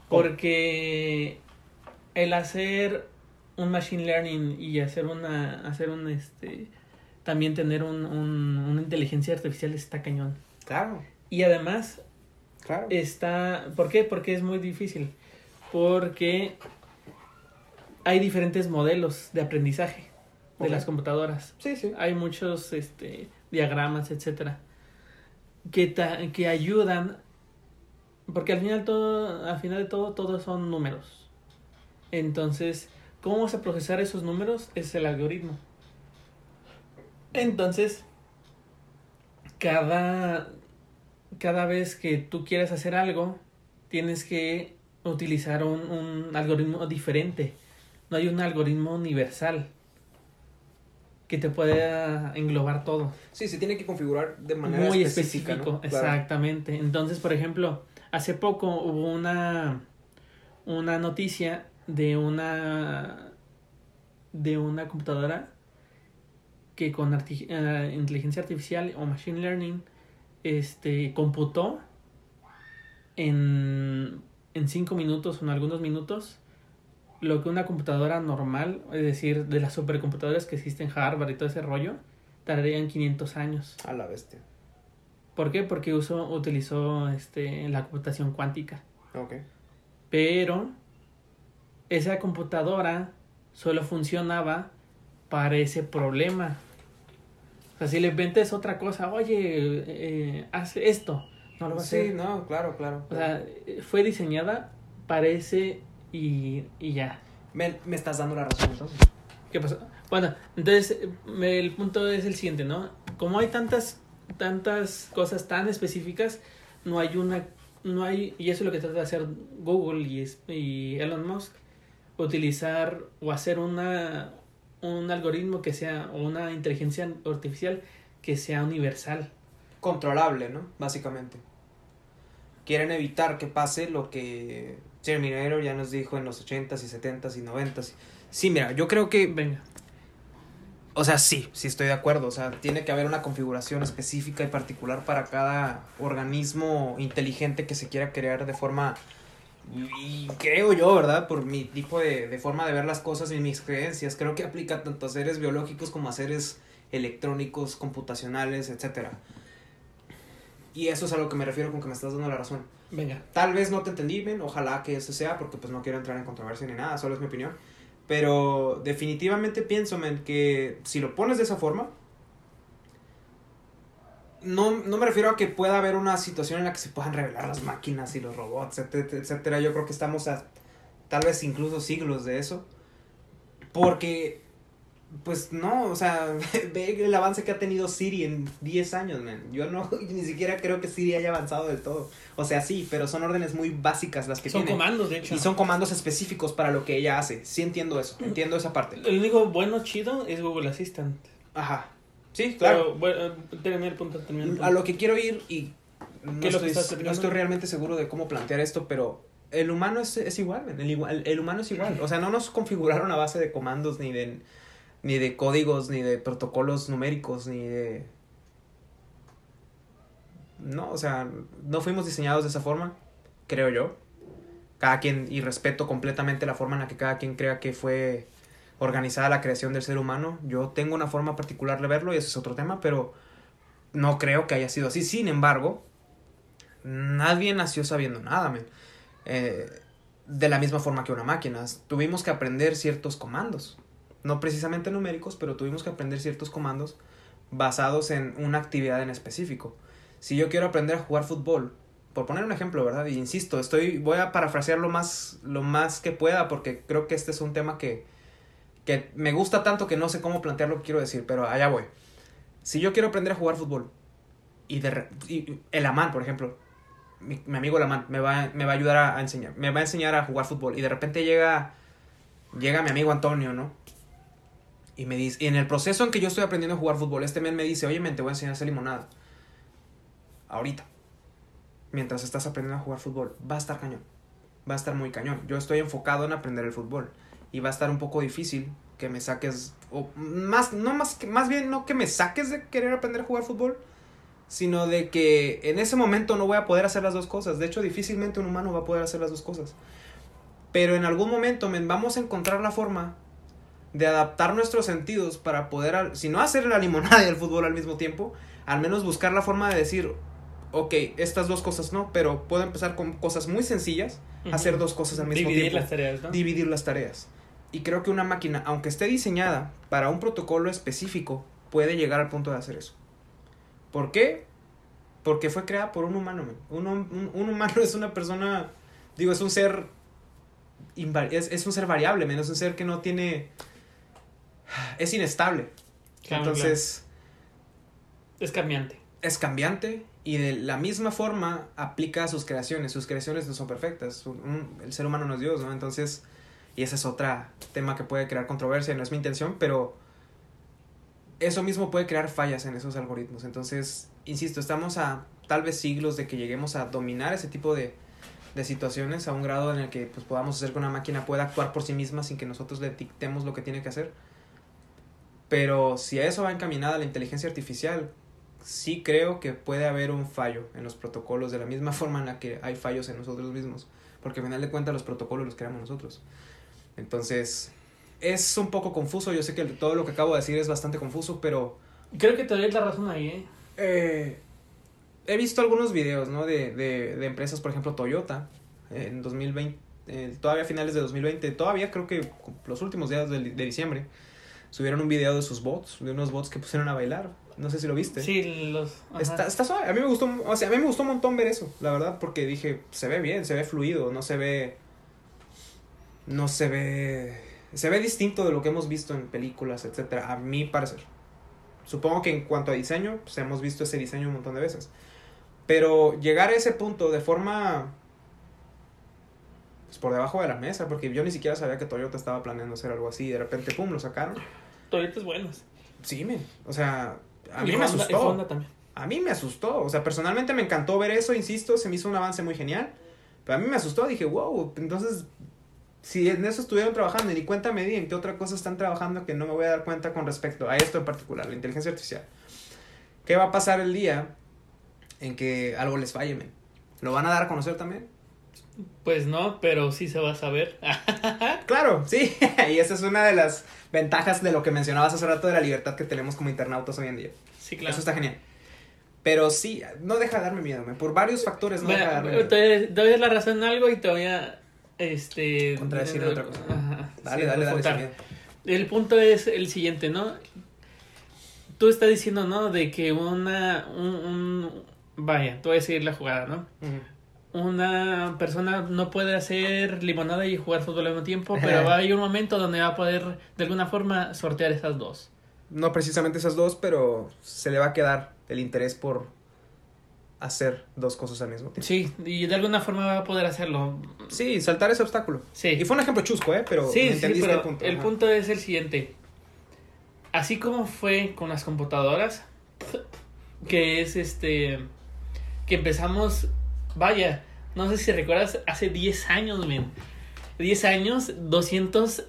Porque el hacer un machine learning y hacer una, hacer un este también tener un, un- una inteligencia artificial está cañón. Claro, Y además claro. está, ¿por qué? Porque es muy difícil. Porque hay diferentes modelos de aprendizaje de las computadoras. Sí, sí. Hay muchos este, diagramas, etcétera, que, ta- que ayudan, porque al final todo, al final de todo, todos son números. Entonces, ¿cómo vamos a procesar esos números? Es el algoritmo. Entonces, cada, cada vez que tú quieres hacer algo, tienes que utilizar un, un algoritmo diferente. No hay un algoritmo universal que te pueda englobar todo. Sí, se tiene que configurar de manera Muy específica, específico, ¿no? Claro. exactamente. Entonces, por ejemplo, hace poco hubo una una noticia de una de una computadora que con arti- eh, inteligencia artificial o machine learning este computó en en cinco minutos o en algunos minutos lo que una computadora normal, es decir, de las supercomputadoras que existen en Harvard y todo ese rollo, tardarían 500 años. A la bestia. ¿Por qué? Porque usó, utilizó este, la computación cuántica. Ok. Pero esa computadora solo funcionaba para ese problema. Sea, si le inventas otra cosa, oye, eh, haz esto, no lo va a Sí, hacer. no, claro, claro. O sea, eh, fue diseñada para ese y, y ya. me, me estás dando la razón entonces. ¿Qué pasó? Bueno, entonces me- el punto es el siguiente, ¿no? Como hay tantas, tantas cosas tan específicas, no hay una, no hay, y eso es lo que trata de hacer Google y, y Elon Musk, utilizar o hacer una, un algoritmo que sea, o una inteligencia artificial que sea universal. Controlable, ¿no? Básicamente. Quieren evitar que pase lo que Terminator ya nos dijo en los 80s y 70s y 90s. Sí, mira, yo creo que Venga, O sea, sí, sí estoy de acuerdo. O sea, tiene que haber una configuración específica y particular para cada organismo inteligente que se quiera crear de forma. Y creo yo, ¿verdad? Por mi tipo de, de forma de ver las cosas y mis creencias. Creo que aplica tanto a seres biológicos como a seres electrónicos, computacionales, etcétera. Y eso es a lo que me refiero con que me estás dando la razón. venga. Tal vez no te entendí bien, ojalá que eso sea, porque pues no quiero entrar en controversia ni nada, solo es mi opinión. Pero definitivamente pienso, men, que si lo pones de esa forma, no, no me refiero a que pueda haber una situación en la que se puedan revelar las máquinas y los robots, etcétera. Yo creo que estamos a tal vez incluso siglos de eso. Porque, pues no, o sea, ve el avance que ha tenido Siri en 10 años, man. Yo no, ni siquiera creo que Siri haya avanzado del todo. O sea, sí, pero son órdenes muy básicas las que Son tiene. comandos, de hecho. Y son comandos específicos para lo que ella hace. Sí entiendo eso, entiendo esa parte. El único bueno chido es Google Assistant. Ajá. Sí, claro. Pero, bueno, termina el punto, termina el punto. A lo que quiero ir y no ¿Qué es lo que estoy, no realmente seguro de cómo plantear esto, pero el humano es, es igual, el, igual- el humano es igual. O sea, no nos configuraron a base de comandos ni de ni de códigos, ni de protocolos numéricos, ni de no, o sea, no fuimos diseñados de esa forma, creo yo. Cada quien, y respeto completamente la forma en la que cada quien crea que fue organizada la creación del ser humano. Yo tengo una forma particular de verlo y ese es otro tema, pero no creo que haya sido así. Sin embargo, nadie nació sabiendo nada. Eh, de la misma forma que una máquina. Tuvimos que aprender ciertos comandos. No precisamente numéricos, pero tuvimos que aprender ciertos comandos basados en una actividad en específico. Si yo quiero aprender a jugar fútbol, por poner un ejemplo, ¿verdad? Y insisto, estoy, voy a parafrasear lo más, lo más que pueda porque creo que este es un tema que, que me gusta tanto que no sé cómo plantear lo que quiero decir, pero allá voy. Si yo quiero aprender a jugar fútbol y, de, y el Aman, por ejemplo, mi, mi amigo Lamán me va, me va a ayudar a, a enseñar, me va a enseñar a jugar fútbol. Y de repente llega, llega mi amigo Antonio, ¿no? Y me dice, y en el proceso en que yo estoy aprendiendo a jugar fútbol, este men me dice, oye, men, te voy a enseñar a hacer limonada. Ahorita. Mientras estás aprendiendo a jugar fútbol, va a estar cañón. Va a estar muy cañón. Yo estoy enfocado en aprender el fútbol. Y va a estar un poco difícil que me saques, o más, no más, que, más bien no que me saques de querer aprender a jugar fútbol, sino de que en ese momento no voy a poder hacer las dos cosas. De hecho, difícilmente un humano va a poder hacer las dos cosas. Pero en algún momento men, vamos a encontrar la forma de adaptar nuestros sentidos para poder, si no hacer la limonada y el fútbol al mismo tiempo, al menos buscar la forma de decir, ok, estas dos cosas no, pero puedo empezar con cosas muy sencillas, Ujú. hacer dos cosas al mismo Dividir tiempo las tareas, ¿no? dividir las tareas. Y creo que una máquina, aunque esté diseñada para un protocolo específico, puede llegar al punto de hacer eso. ¿Por qué? Porque fue creada por un humano. Un, un- un humano es una persona, digo, es un ser, es, es un ser variable, menos un ser que no tiene, es inestable. Claro, Entonces, claro. Es cambiante. es cambiante y de la misma forma aplica a sus creaciones. Sus creaciones no son perfectas. Un- el ser humano no es Dios, ¿no? Entonces, y ese es otro tema que puede crear controversia, no es mi intención, pero eso mismo puede crear fallas en esos algoritmos. Entonces, insisto, estamos a tal vez siglos de que lleguemos a dominar ese tipo de, de situaciones a un grado en el que pues, podamos hacer que una máquina pueda actuar por sí misma sin que nosotros le dictemos lo que tiene que hacer. Pero si a eso va encaminada la inteligencia artificial, sí creo que puede haber un fallo en los protocolos de la misma forma en la que hay fallos en nosotros mismos, porque al final de cuentas los protocolos los creamos nosotros. Entonces, es un poco confuso, yo sé que todo lo que acabo de decir es bastante confuso, pero Creo que te doy la razón ahí, ¿eh? eh, he visto algunos videos, ¿no? De, de, de empresas, por ejemplo, Toyota, eh, en 2020, eh, todavía a finales de 2020, todavía creo que los últimos días de, de diciembre, subieron un video de sus bots, de unos bots que pusieron a bailar. No sé si lo viste. Sí, los... Está, está suave. A mí me gustó, o sea, a mí me gustó un montón ver eso, la verdad, porque dije, se ve bien, se ve fluido, no se ve no se ve se ve distinto de lo que hemos visto en películas, etcétera, a mi parecer. Supongo que en cuanto a diseño, pues hemos visto ese diseño un montón de veces. Pero llegar a ese punto de forma pues por debajo de la mesa, porque yo ni siquiera sabía que Toyota estaba planeando hacer algo así, y de repente pum, lo sacaron. Toyotas buenas. Sí, men, o sea, a Y mí me Honda- asustó. Honda también. A mí me asustó, o sea, personalmente me encantó ver eso, insisto, se me hizo un avance muy genial, pero a mí me asustó, dije, wow, entonces, si en eso estuvieron trabajando y ni cuenta me di en qué otra cosa están trabajando que no me voy a dar cuenta con respecto a esto en particular, la inteligencia artificial. ¿Qué va a pasar el día en que algo les falle, men? ¿Lo van a dar a conocer también? Pues no, pero sí se va a saber. Claro, sí, y esa es una de las ventajas de lo que mencionabas hace rato de la libertad que tenemos como internautas hoy en día. sí, claro. Eso está genial. Pero sí, no deja de darme miedo, men, por varios factores no deja de darme miedo. te doy la razón en algo y te voy a... Este... Contradecir otra cosa. Ajá, Dale, sí, dale, dale. El punto es el siguiente, ¿no? Tú estás diciendo, ¿no? De que una... Un, un- vaya, tú voy a decir la jugada, ¿no? Una persona no puede hacer limonada y jugar fútbol al mismo tiempo, pero va a haber un momento donde va a poder, de alguna forma, sortear esas dos. No precisamente esas dos, pero se le va a quedar el interés por hacer dos cosas al mismo tiempo. Sí, y de alguna forma va a poder hacerlo. Sí, saltar ese obstáculo. Sí. Y fue un ejemplo chusco, ¿eh? Pero Sí, sí, pero el punto. el ajá. punto es el siguiente. Así como fue con las computadoras, que es este, que empezamos, vaya, no sé si recuerdas, hace 10 años, men. 10 años, 200,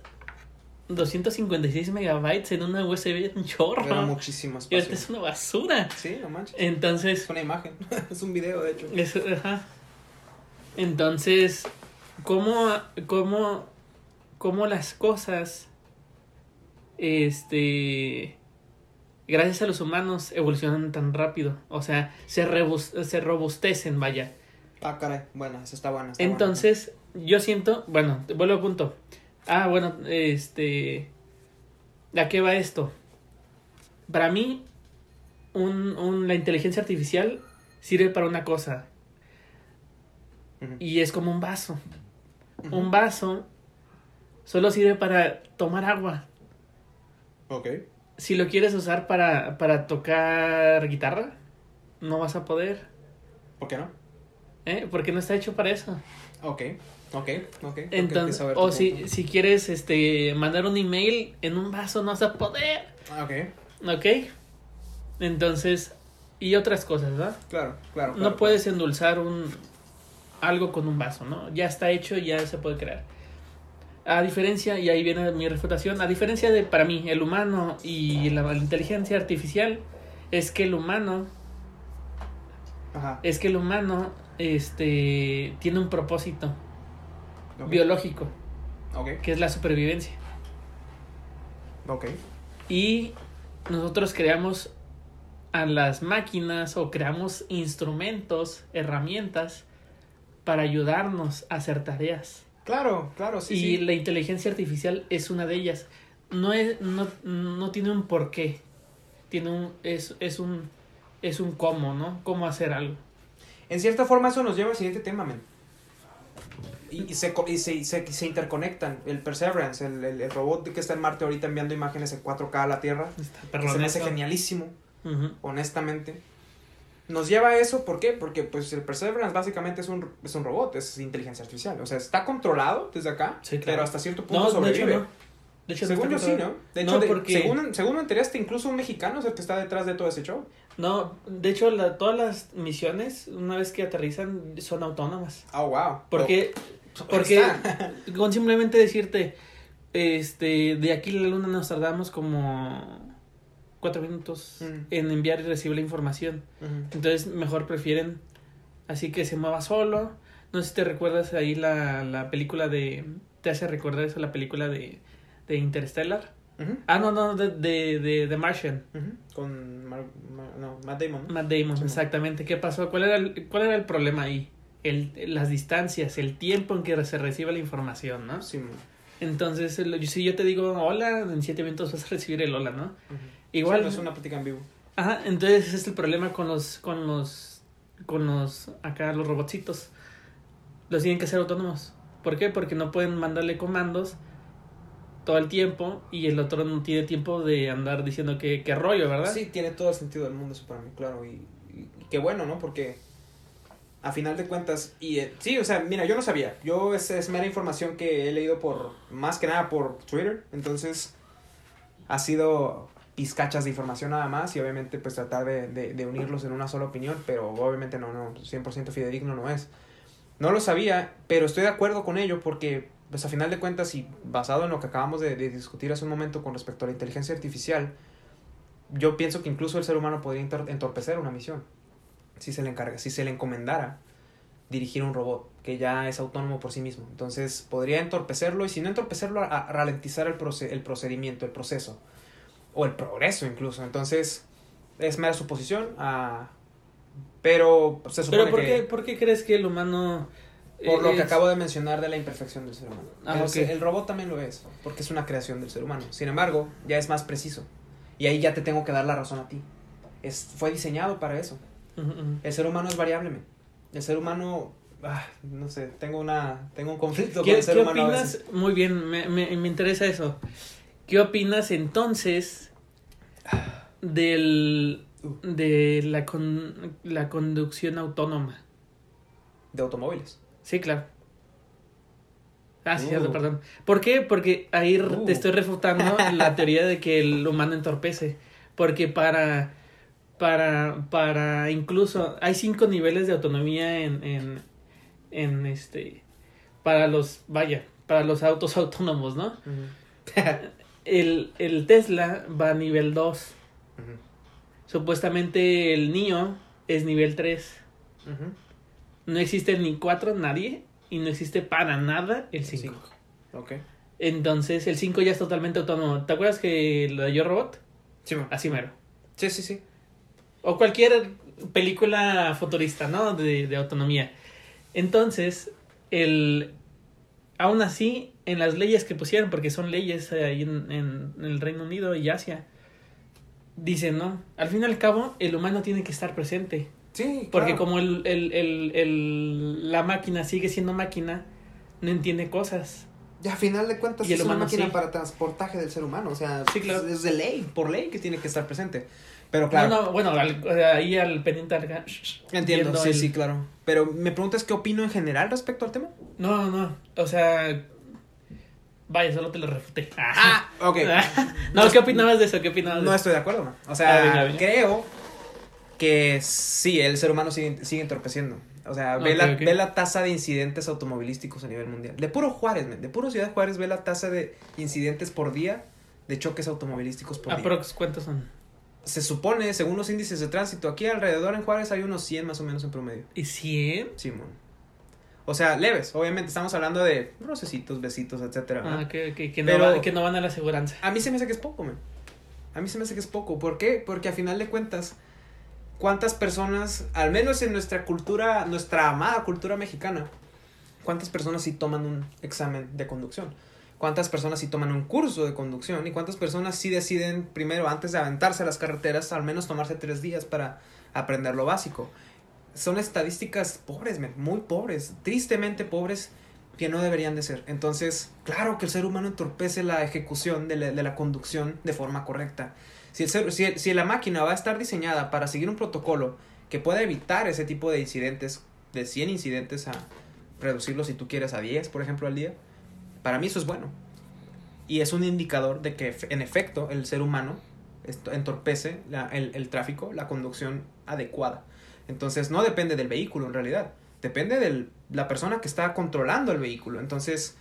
256 megabytes en una USB, un chorro. Era muchísimo Y ahorita espacio. es una basura. Sí, no manches. Entonces, Es una imagen. es un video, de hecho. eso, ajá. Entonces, ¿cómo, cómo, cómo las cosas, este, gracias a los humanos, evolucionan tan rápido? O sea, se, rebus- se robustecen, vaya. Ah, caray. Bueno, esa está está Entonces, yo siento, bueno, vuelvo al punto. Ah, bueno, este, ¿a qué va esto? Para mí, un, un- la inteligencia artificial sirve para una cosa, y es como un vaso. Un vaso solo sirve para tomar agua. Ok. Si lo quieres usar para, para tocar guitarra, no vas a poder. ¿Por qué no? ¿eh? Porque no está hecho para eso. Ok, ok, ok. Entonces, o si, si quieres este, mandar un email en un vaso, no vas a poder. Ok. ¿Ok? Entonces, y otras cosas, ¿verdad? Claro, claro. no puedes endulzar un algo con un vaso, ¿no? Ya está hecho, ya se puede crear. A diferencia, y ahí viene mi refutación, a diferencia de, para mí, el humano y la, inteligencia artificial, es que el humano, Ajá. es que el humano, este, tiene un propósito biológico, que es la supervivencia. Ok. Y nosotros creamos a las máquinas o creamos instrumentos, herramientas para ayudarnos a hacer tareas. Claro, claro, sí. y sí. la inteligencia artificial es una de ellas. No es, no, no tiene un porqué. Tiene un, es, es un, es un cómo, ¿no? Cómo hacer algo. En cierta forma eso nos lleva al siguiente tema, men. Y, y se, co- y se, se, se interconectan. El Perseverance, el, el, el robot que está en Marte ahorita enviando imágenes en 4K a la Tierra. Está que se me hace genialísimo, honestamente. Nos lleva a eso, ¿por qué? Porque pues el Perseverance básicamente es un, es un robot, es inteligencia artificial. O sea, está controlado desde acá, Sí, claro. pero hasta cierto punto No, de hecho sobrevive. no. De hecho, no Según yo sí. ¿no? De hecho, No, de- porque- según, según me enteré, hasta incluso un mexicano es el que está detrás de todo ese show. No, de hecho, la- todas las misiones, una vez que aterrizan, son autónomas. Oh, wow. Porque, Oh, porque está. con simplemente decirte, este, de aquí a la luna nos tardamos como cuatro minutos Mm. en enviar y recibir la información. Entonces, mejor prefieren así que se mueva solo. No sé si te recuerdas ahí la, la película de... ¿Te hace recordar eso la película de, de Interstellar? Ah, no, no, de, de, de The Martian. Con Mar- Mar- no, Matt Damon. Matt Damon, Sí. exactamente. ¿Qué pasó? ¿Cuál era el, cuál era el problema ahí? El, las distancias, el tiempo en que se recibe la información, ¿no? Sí. Entonces, el- si yo te digo hola, en siete minutos vas a recibir el hola, ¿no? Igual. No es una plática en vivo. Ajá, entonces ese es el problema con los, con los, con los, acá los robotcitos. Los tienen que ser autónomos. ¿Por qué? Porque no pueden mandarle comandos todo el tiempo y el otro no tiene tiempo de andar diciendo que, que rollo, ¿verdad? Sí, tiene todo el sentido del mundo eso para mí, claro. Y, y- y qué bueno, ¿no? Porque a final de cuentas, y eh, sí, o sea, mira, yo no sabía. Yo es, es mera información que he leído por, más que nada por Twitter. Entonces, ha sido pizcachas de información nada más y obviamente pues tratar de, de, unirlos en una sola opinión, pero obviamente no, no, 100% fidedigno no es. No lo sabía, pero estoy de acuerdo con ello porque, pues a final de cuentas y basado en lo que acabamos de, de discutir hace un momento con respecto a la inteligencia artificial, yo pienso que incluso el ser humano podría entor- entorpecer una misión si se le encarga, si se le encomendara dirigir un robot que ya es autónomo por sí mismo. Entonces podría entorpecerlo y si no entorpecerlo, a, a ralentizar el, proce- el procedimiento, el proceso o el progreso incluso. Entonces es mera suposición, ah, pero se supone Pero ¿por que qué, ¿por qué crees que el humano... por lo que acabo de mencionar de la imperfección del ser humano. Ah, el, el robot también lo es, porque es una creación del ser humano. Sin embargo, ya es más preciso. Y ahí ya te tengo que dar la razón a ti. Es, fue diseñado para eso. El ser humano es variable. men. El ser humano, ah, no sé, tengo una tengo un conflicto con ¿Qué, el ser qué humano opinas? Muy bien, me, me, me interesa eso. ¿Qué opinas entonces del de la, con, la conducción autónoma? de automóviles. Sí, claro. Ah, sí, Uh. perdón. ¿Por qué? Porque ahí r- Uh. te estoy refutando la teoría de que el humano entorpece. Porque para, para, para incluso, hay cinco niveles de autonomía en, en, en este, para los, vaya, para los autos autónomos, ¿no? El, el Tesla va a nivel 2. Ujú, Supuestamente el NIO es nivel 3. ujú. No existe ni 4, nadie. Y no existe para nada el 5. Cinco. Ok. Entonces el 5 ya es totalmente autónomo. ¿Te acuerdas que lo de Yo Robot? Sí, man. Así mero. sí, sí, sí. O cualquier película futurista, ¿no? De, de autonomía. Entonces, el. Aún así, en las leyes que pusieron, porque son leyes ahí en, en- en el Reino Unido y Asia, dicen, ¿no? Al fin y al cabo, el humano tiene que estar presente. Sí, Porque claro. como el, el, el, el- la máquina sigue siendo máquina, no entiende cosas. Y a final de cuentas Y es una máquina sí. para transportaje del ser humano, o sea, Sí, claro. es de ley, por ley que tiene que estar presente. Pero claro. No, no, bueno, al- ahí al pendiente al... Entiendo, sí, el- sí, claro. Pero me preguntas qué opino en general respecto al tema. No, no, o sea... Vaya, solo te lo refuté. Ah, ok. no, ¿qué opinabas de eso? ¿Qué opinabas de No estoy de acuerdo. O sea, Ah, venga, venga. creo que sí, el ser humano sigue, sigue entorpeciendo. O sea, ve, la, ve la tasa de incidentes automovilísticos a nivel mundial. De puro Juárez, man, de puro Ciudad Juárez ve la tasa de incidentes por día de choques automovilísticos por día. Aprox, ¿cuántos son? Se supone, según los índices de tránsito, aquí alrededor en Juárez hay unos 100 más o menos en promedio. ¿Y 100? Simón. O sea, leves, obviamente estamos hablando de rocecitos, besitos, etcétera. Ah, que, que, que, Pero- no va- que no van a la aseguranza. A mí se me hace que es poco, man. A mí se me hace que es poco. ¿Por qué? Porque a final de cuentas, ¿cuántas personas, al menos en nuestra cultura, nuestra amada cultura mexicana, cuántas personas sí toman un examen de conducción? ¿Cuántas personas sí toman un curso de conducción? ¿Y cuántas personas sí deciden primero, antes de aventarse a las carreteras, al menos tomarse tres días para aprender lo básico? Son estadísticas pobres, muy pobres, tristemente pobres, que no deberían de ser. Entonces, claro que el ser humano entorpece la ejecución de la, de la conducción de forma correcta. Si, el ser- si, si la máquina va a estar diseñada para seguir un protocolo que pueda evitar ese tipo de incidentes, de 100 incidentes a reducirlo si tú quieres a 10, por ejemplo, al día, para mí eso es bueno. Y es un indicador de que en efecto el ser humano entorpece la- el, el tráfico, la conducción adecuada. Entonces no depende del vehículo en realidad, depende de la persona que está controlando el vehículo. Entonces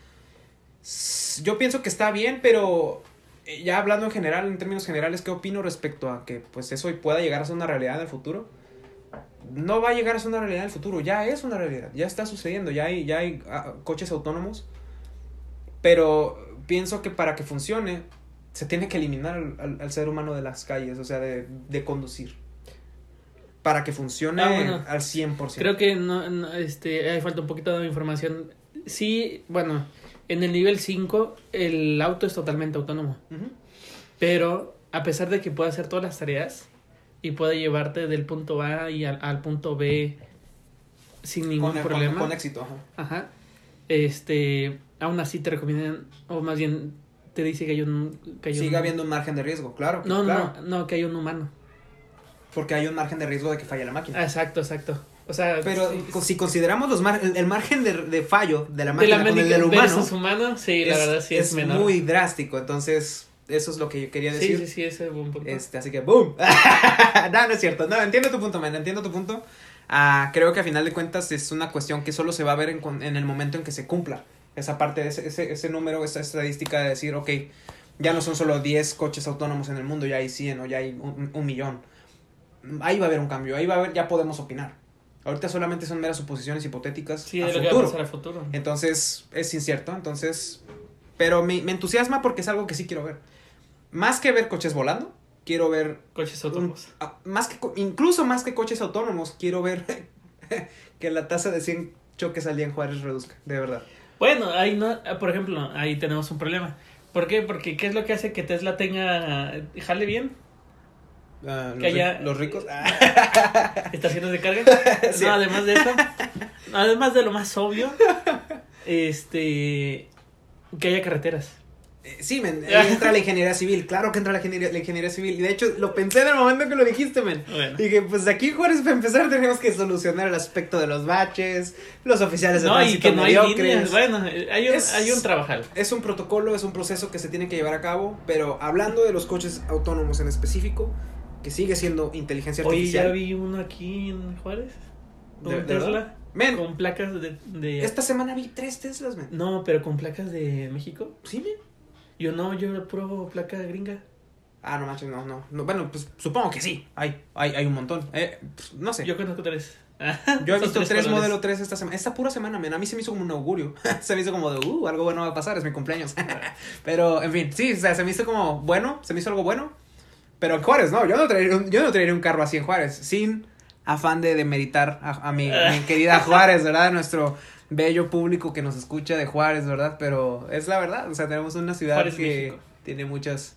yo pienso que está bien, pero eh, ya hablando en general, en términos generales, ¿qué opino respecto a que pues eso pueda llegar a ser una realidad en el futuro? No va a llegar a ser una realidad en el futuro, ya es una realidad, ya está sucediendo, ya hay, ya hay ah, coches autónomos, pero pienso que para que funcione se tiene que eliminar al, al- al ser humano de las calles, o sea, de, de conducir. Para que funcione Ah, bueno. al 100%. Creo que no, no, este, hay falta un poquito de información. Sí, bueno, en el nivel 5 el auto es totalmente autónomo. Pero a pesar de que puede hacer todas las tareas y puede llevarte del punto A y al, al punto B sin ningún Con- con- problema. Con, éxito, ajá. Ajá. Este, aún así te recomiendan, o más bien te dice que hay un... Que hay Sigue un- habiendo un margen de riesgo, claro. No, claro, no, no, que hay un humano. Porque hay un margen de riesgo de que falle la máquina. Exacto, exacto. O sea, Pero sí, si consideramos los mar- el, el margen de, de fallo de la de máquina la con el del humano, humano, sí, la verdad sí es, menor. muy drástico. Entonces, eso es lo que yo quería sí, decir. sí, sí, ese es buen punto. Este, así que ¡boom! no, no es cierto. No, entiendo tu punto, man. Entiendo tu punto. Ah, creo que a final de cuentas es una cuestión que solo se va a ver en, en el momento en que se cumpla. Esa parte, ese, ese, ese número, esa estadística de decir, ok, ya no son solo 10 coches autónomos en el mundo, ya hay 100 o ya hay un, un millón. Ahí va a haber un cambio, ahí va a haber, ya podemos opinar. Ahorita solamente son meras suposiciones hipotéticas sí, a de lo que va a pasar a futuro. Entonces, es incierto. Entonces, pero me, me entusiasma porque es algo que sí quiero ver. Más que ver coches volando, quiero ver Coches un- autónomos. más que incluso más que coches autónomos, quiero ver que la tasa de 100 choques al día en Juárez reduzca, de verdad. Bueno, ahí no, por ejemplo, ahí tenemos un problema. ¿Por qué? Porque ¿qué es lo que hace que Tesla tenga, jale bien? Ah, Que los, haya- los ricos. estaciones de carga. Sí. No, además de eso, además de lo más obvio, este, que haya carreteras. Eh, Sí, men, ahí entra la ingeniería civil, claro que entra la ingeniería, la ingeniería civil. Y de hecho, lo pensé en el momento que lo dijiste, men. Bueno. Dije, pues aquí Juárez, para empezar, tenemos que solucionar el aspecto de los baches, los oficiales de No, y tránsito que no hay líneas. Bueno, hay un, Es- hay un trabajal. Es un protocolo, es un proceso que se tiene que llevar a cabo, pero hablando de los coches autónomos en específico, que sigue siendo inteligencia Oye, ya artificial. vi uno aquí en Juárez. ¿De- Un de verdad? Tesla. Men, Con placas de, de- esta semana vi tres Teslas, men. No, pero con placas de México. ¿Sí, men? Yo no, yo pruebo placa gringa. Ah, no manches, no, no, no. Bueno, pues supongo que sí. Hay, hay, hay un montón. Eh, pues, no sé. Yo conozco tres. Yo he visto tres, colores. modelo 3 esta semana. Esta pura semana, men. A mí se me hizo como un augurio. se me hizo como de, uh, algo bueno va a pasar, es mi cumpleaños. pero, en fin, sí, o sea, se me hizo como bueno, se me hizo algo bueno. Pero en Juárez, no, yo no traería un, yo no traería un carro así en Juárez. Sin afán de demeritar a, a mi, mi querida Juárez, ¿verdad? Nuestro bello público que nos escucha de Juárez, ¿verdad? Pero es la verdad, o sea, tenemos una ciudad Juárez, que México. tiene muchos,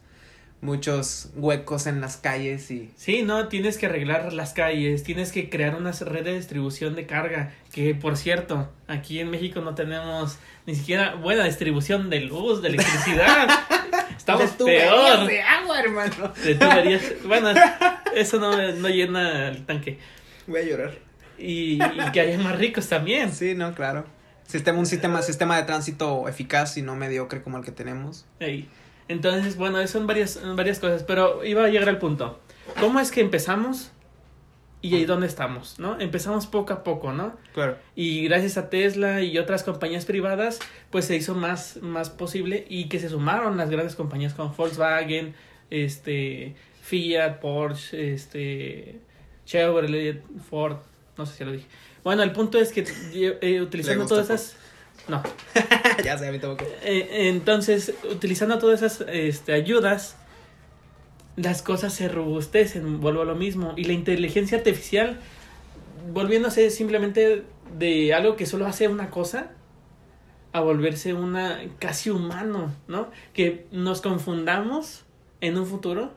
muchos huecos en las calles y... Sí, no, tienes que arreglar las calles, tienes que crear una red de distribución de carga, que por cierto, aquí en México no tenemos ni siquiera buena distribución de luz, de electricidad. Estamos De peor. de agua, hermano. De tuberías. Bueno, eso no, no llena el tanque. Voy a llorar. Y, y que haya más ricos también. Sí, no, claro. Sistema, un sistema, sistema de tránsito eficaz y no mediocre como el que tenemos. Ey. Entonces, bueno, son varias, varias cosas, pero iba a llegar al punto. ¿Cómo es que empezamos y ahí dónde estamos, no? Empezamos poco a poco, ¿no? Claro. Y gracias a Tesla y otras compañías privadas, pues se hizo más, más posible y que se sumaron las grandes compañías como Volkswagen, este, Fiat, Porsche, este, Chevrolet, Ford, no sé si lo dije. Bueno, el punto es que eh, utilizando todas esas... No. ya sé, a mí tampoco. Eh, entonces, utilizando todas esas este, ayudas, las cosas se robustecen, vuelvo a lo mismo. Y la inteligencia artificial, volviéndose simplemente de algo que solo hace una cosa, a volverse una casi humano, ¿no? Que nos confundamos en un futuro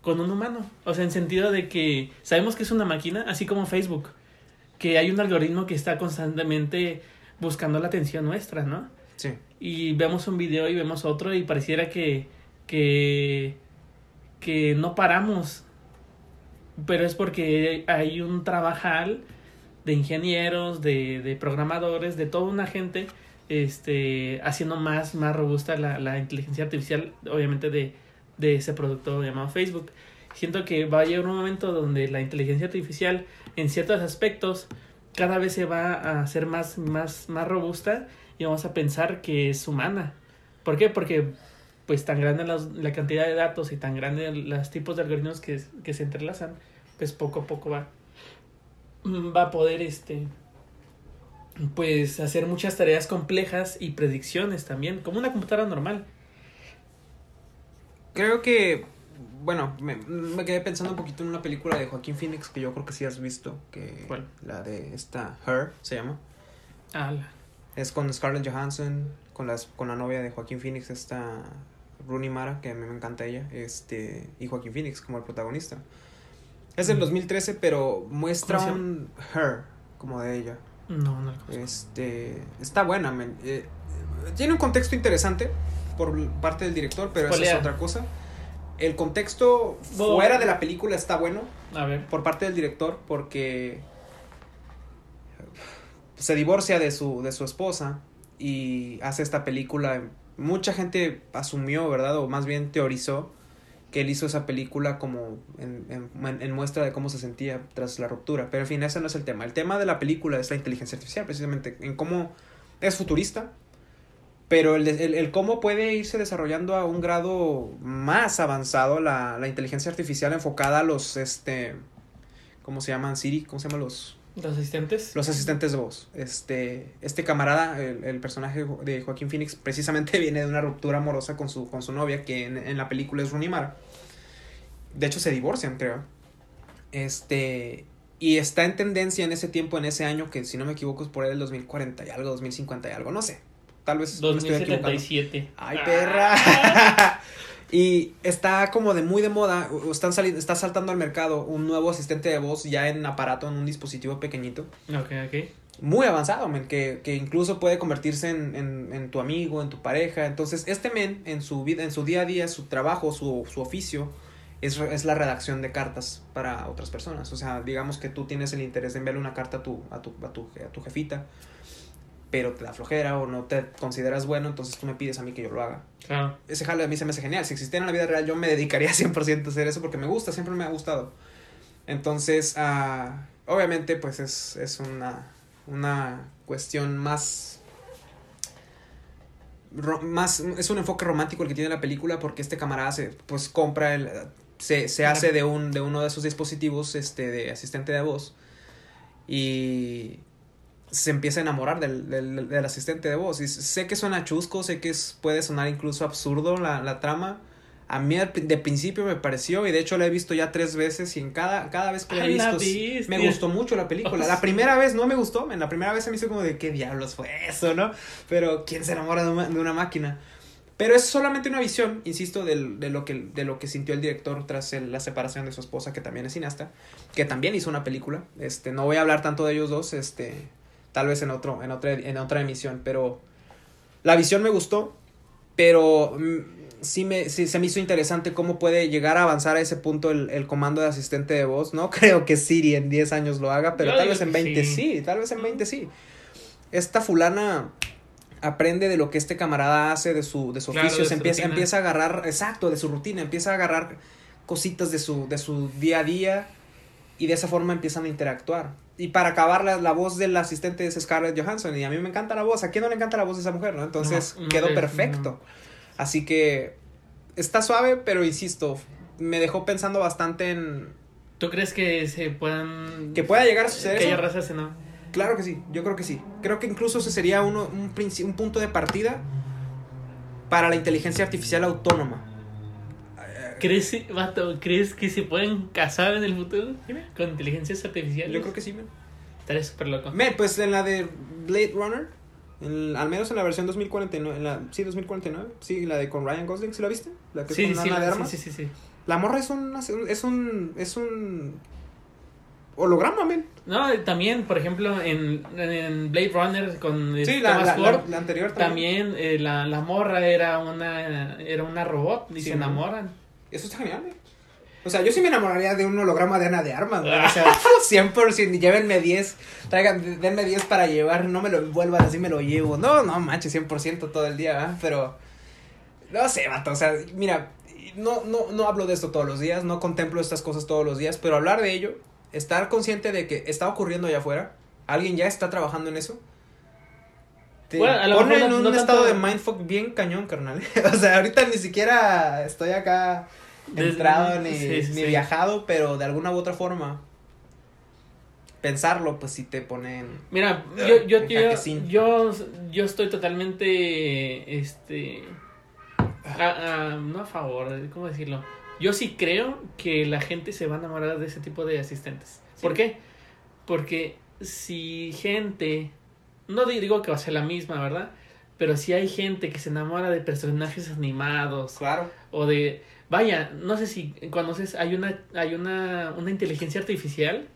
con un humano. O sea, en sentido de que sabemos que es una máquina, así como Facebook, que hay un algoritmo que está constantemente buscando la atención nuestra, ¿no? Sí. Y vemos un video y vemos otro y pareciera que, que, que no paramos. Pero es porque hay un trabajal de ingenieros, de, de programadores, de toda una gente este, haciendo más, más robusta la, la inteligencia artificial, obviamente de, de ese producto llamado Facebook. Siento que va a llegar un momento donde la inteligencia artificial en ciertos aspectos cada vez se va a hacer más, más, más robusta y vamos a pensar que es humana. ¿Por qué? Porque pues tan grande la, cantidad de datos y tan grande los tipos de algoritmos que, que se entrelazan, pues poco a poco va, va a poder este pues hacer muchas tareas complejas y predicciones también, como una computadora normal. Creo que, bueno, me, me quedé pensando un poquito en una película de Joaquín Phoenix que yo creo que sí has visto, que ¿Cuál? la de esta Her se llama. Ah, la- Es con Scarlett Johansson, con las con la novia de Joaquín Phoenix, esta Rooney Mara, que a mí me encanta ella, este y Joaquín Phoenix como el protagonista. Es del Mm. 2013, pero muestra ¿Cómo se un Her como de ella. no, no la. Este está buena, men. Eh, tiene un contexto interesante por parte del director, pero eso es otra cosa. El contexto Bo- fuera de la película está bueno A ver. por parte del director porque se divorcia de su de su esposa y hace esta película. Mucha gente asumió, ¿verdad? O más bien teorizó que él hizo esa película como en, en, en muestra de cómo se sentía tras la ruptura. Pero en fin, ese no es el tema. El tema de la película es la inteligencia artificial, precisamente, en cómo es futurista, pero el, el, el cómo puede irse desarrollando a un grado más avanzado la, la inteligencia artificial enfocada a los, este, ¿cómo se llaman? Siri, ¿cómo se llaman los? ¿Los asistentes? Los asistentes de voz. Este, este camarada, el, el personaje de Joaquín Phoenix, precisamente viene de una ruptura amorosa con su, con su novia, que en, en la película es Rooney Mara. De hecho, se divorcian, creo. Este, y está en tendencia en ese tiempo, en ese año, que si no me equivoco es por ahí el 2040 y algo, 2050 y algo, no sé. Tal vez me estoy equivocando. 2077. ¡Ay, Ah. perra! y está como de muy de moda, están saliendo, está saltando al mercado un nuevo asistente de voz ya en aparato, en un dispositivo pequeñito. Ok, ok. Muy avanzado, men, que, que incluso puede convertirse en, en, en tu amigo, en tu pareja. Entonces, este men, en su vida, en su día a día, su trabajo, su, su oficio, es, es la redacción de cartas para otras personas. O sea, digamos que tú tienes el interés de enviarle una carta a tu, a tu, a tu, a tu jefita, pero te da flojera o no te consideras bueno, entonces tú me pides a mí que yo lo haga Claro. ese jale a mí se me hace genial. Si existiera en la vida real, yo me dedicaría 100% a hacer eso porque me gusta, siempre me ha gustado. Entonces, ah, obviamente, pues es, es una, una cuestión más, más. Es un enfoque romántico el que tiene la película porque este camarada se, pues, compra el. Se, se hace de, un, de uno de esos dispositivos este, de asistente de voz y se empieza a enamorar del, del, del asistente de voz. Y sé que suena chusco, sé que es, puede sonar incluso absurdo la, la trama. A mí de principio me pareció, y de hecho la he visto ya tres veces, y en cada, cada vez que la he la visto, viste. me gustó mucho la película. Oh, La sí. primera vez no me gustó, men, la primera vez se me hizo como de qué diablos fue eso, ¿no? Pero ¿quién se enamora de una, de una máquina? Pero es solamente una visión, insisto, del- de, lo que, de lo que sintió el director tras el- la separación de su esposa, que también es cineasta, que también hizo una película. Este, no voy a hablar tanto de ellos dos, este, tal vez en otro, en otra, en otra emisión, pero la visión me gustó. Pero mm, sí, me, sí se me hizo interesante cómo puede llegar a avanzar a ese punto el, el comando de asistente de voz. No creo que Siri en 10 años lo haga, pero Yo tal vez en que 20 sí. sí. tal vez en 20 sí. Esta fulana aprende de lo que este camarada hace, de su, de su Claro, oficio, de se su empieza, rutina. empieza a agarrar, exacto, de su rutina, empieza a agarrar cositas de su, de su día a día y de esa forma empiezan a interactuar. Y para acabar, la, la voz del asistente es Scarlett Johansson y a mí me encanta la voz. ¿A quién no le encanta la voz de esa mujer? ¿no? Entonces No, no quedó perfecto. Así que está suave, pero insisto, me dejó pensando bastante en ¿Tú crees que se puedan... que pueda llegar a suceder que haya eso. razas que no? Claro que sí, yo creo que sí. Creo que incluso ese sería uno, un punto de partida para la inteligencia artificial autónoma. ¿Crees, vato, ¿crees que se pueden casar en el futuro con inteligencias artificiales? Yo creo que sí, man. Estaría súper loco. Men, pues en la de Blade Runner, en- al menos en la versión 2049, en la, sí, 2049, sí, la de con Ryan Gosling, ¿sí la viste? La que es Sí, con sí, Ana de sí, Armas. sí, sí, sí. La morra es un, es un, es un holograma, men. No, también, por ejemplo, en, en Blade Runner con Sí, este la, Thomas la, Ford, la- la anterior también. también eh, la, la morra era una era una robot y Sí, se enamoran. Eso está genial, men. O sea, yo sí me enamoraría de un holograma de Ana de Armas, güey. O sea, 100%, llévenme 10, traigan, denme 10 para llevar, no me lo envuelvan, así me lo llevo. No, no, manches, 100% todo el día, ¿verdad? Pero, no sé, vato, o sea, mira, no, no, no hablo de esto todos los días, no contemplo estas cosas todos los días, pero hablar de ello, estar consciente de que está ocurriendo allá afuera, alguien ya está trabajando en eso. Te Bueno, a lo pone en no- un no estado tanto- de mindfuck bien cañón, carnal. o sea, ahorita ni siquiera estoy acá entrado ni, sí, ni sí. viajado, pero de alguna u otra forma pensarlo, pues sí te pone en... Mira, yo yo, yo, yo, yo estoy totalmente este a- a- no a favor, ¿cómo decirlo? Yo sí creo que la gente se va a enamorar de ese tipo de asistentes. ¿Por qué? Porque si gente, no digo que va a ser la misma, ¿verdad? Pero si hay gente que se enamora de personajes animados Claro. o de, vaya, no sé si conoces, hay una, hay una, una inteligencia artificial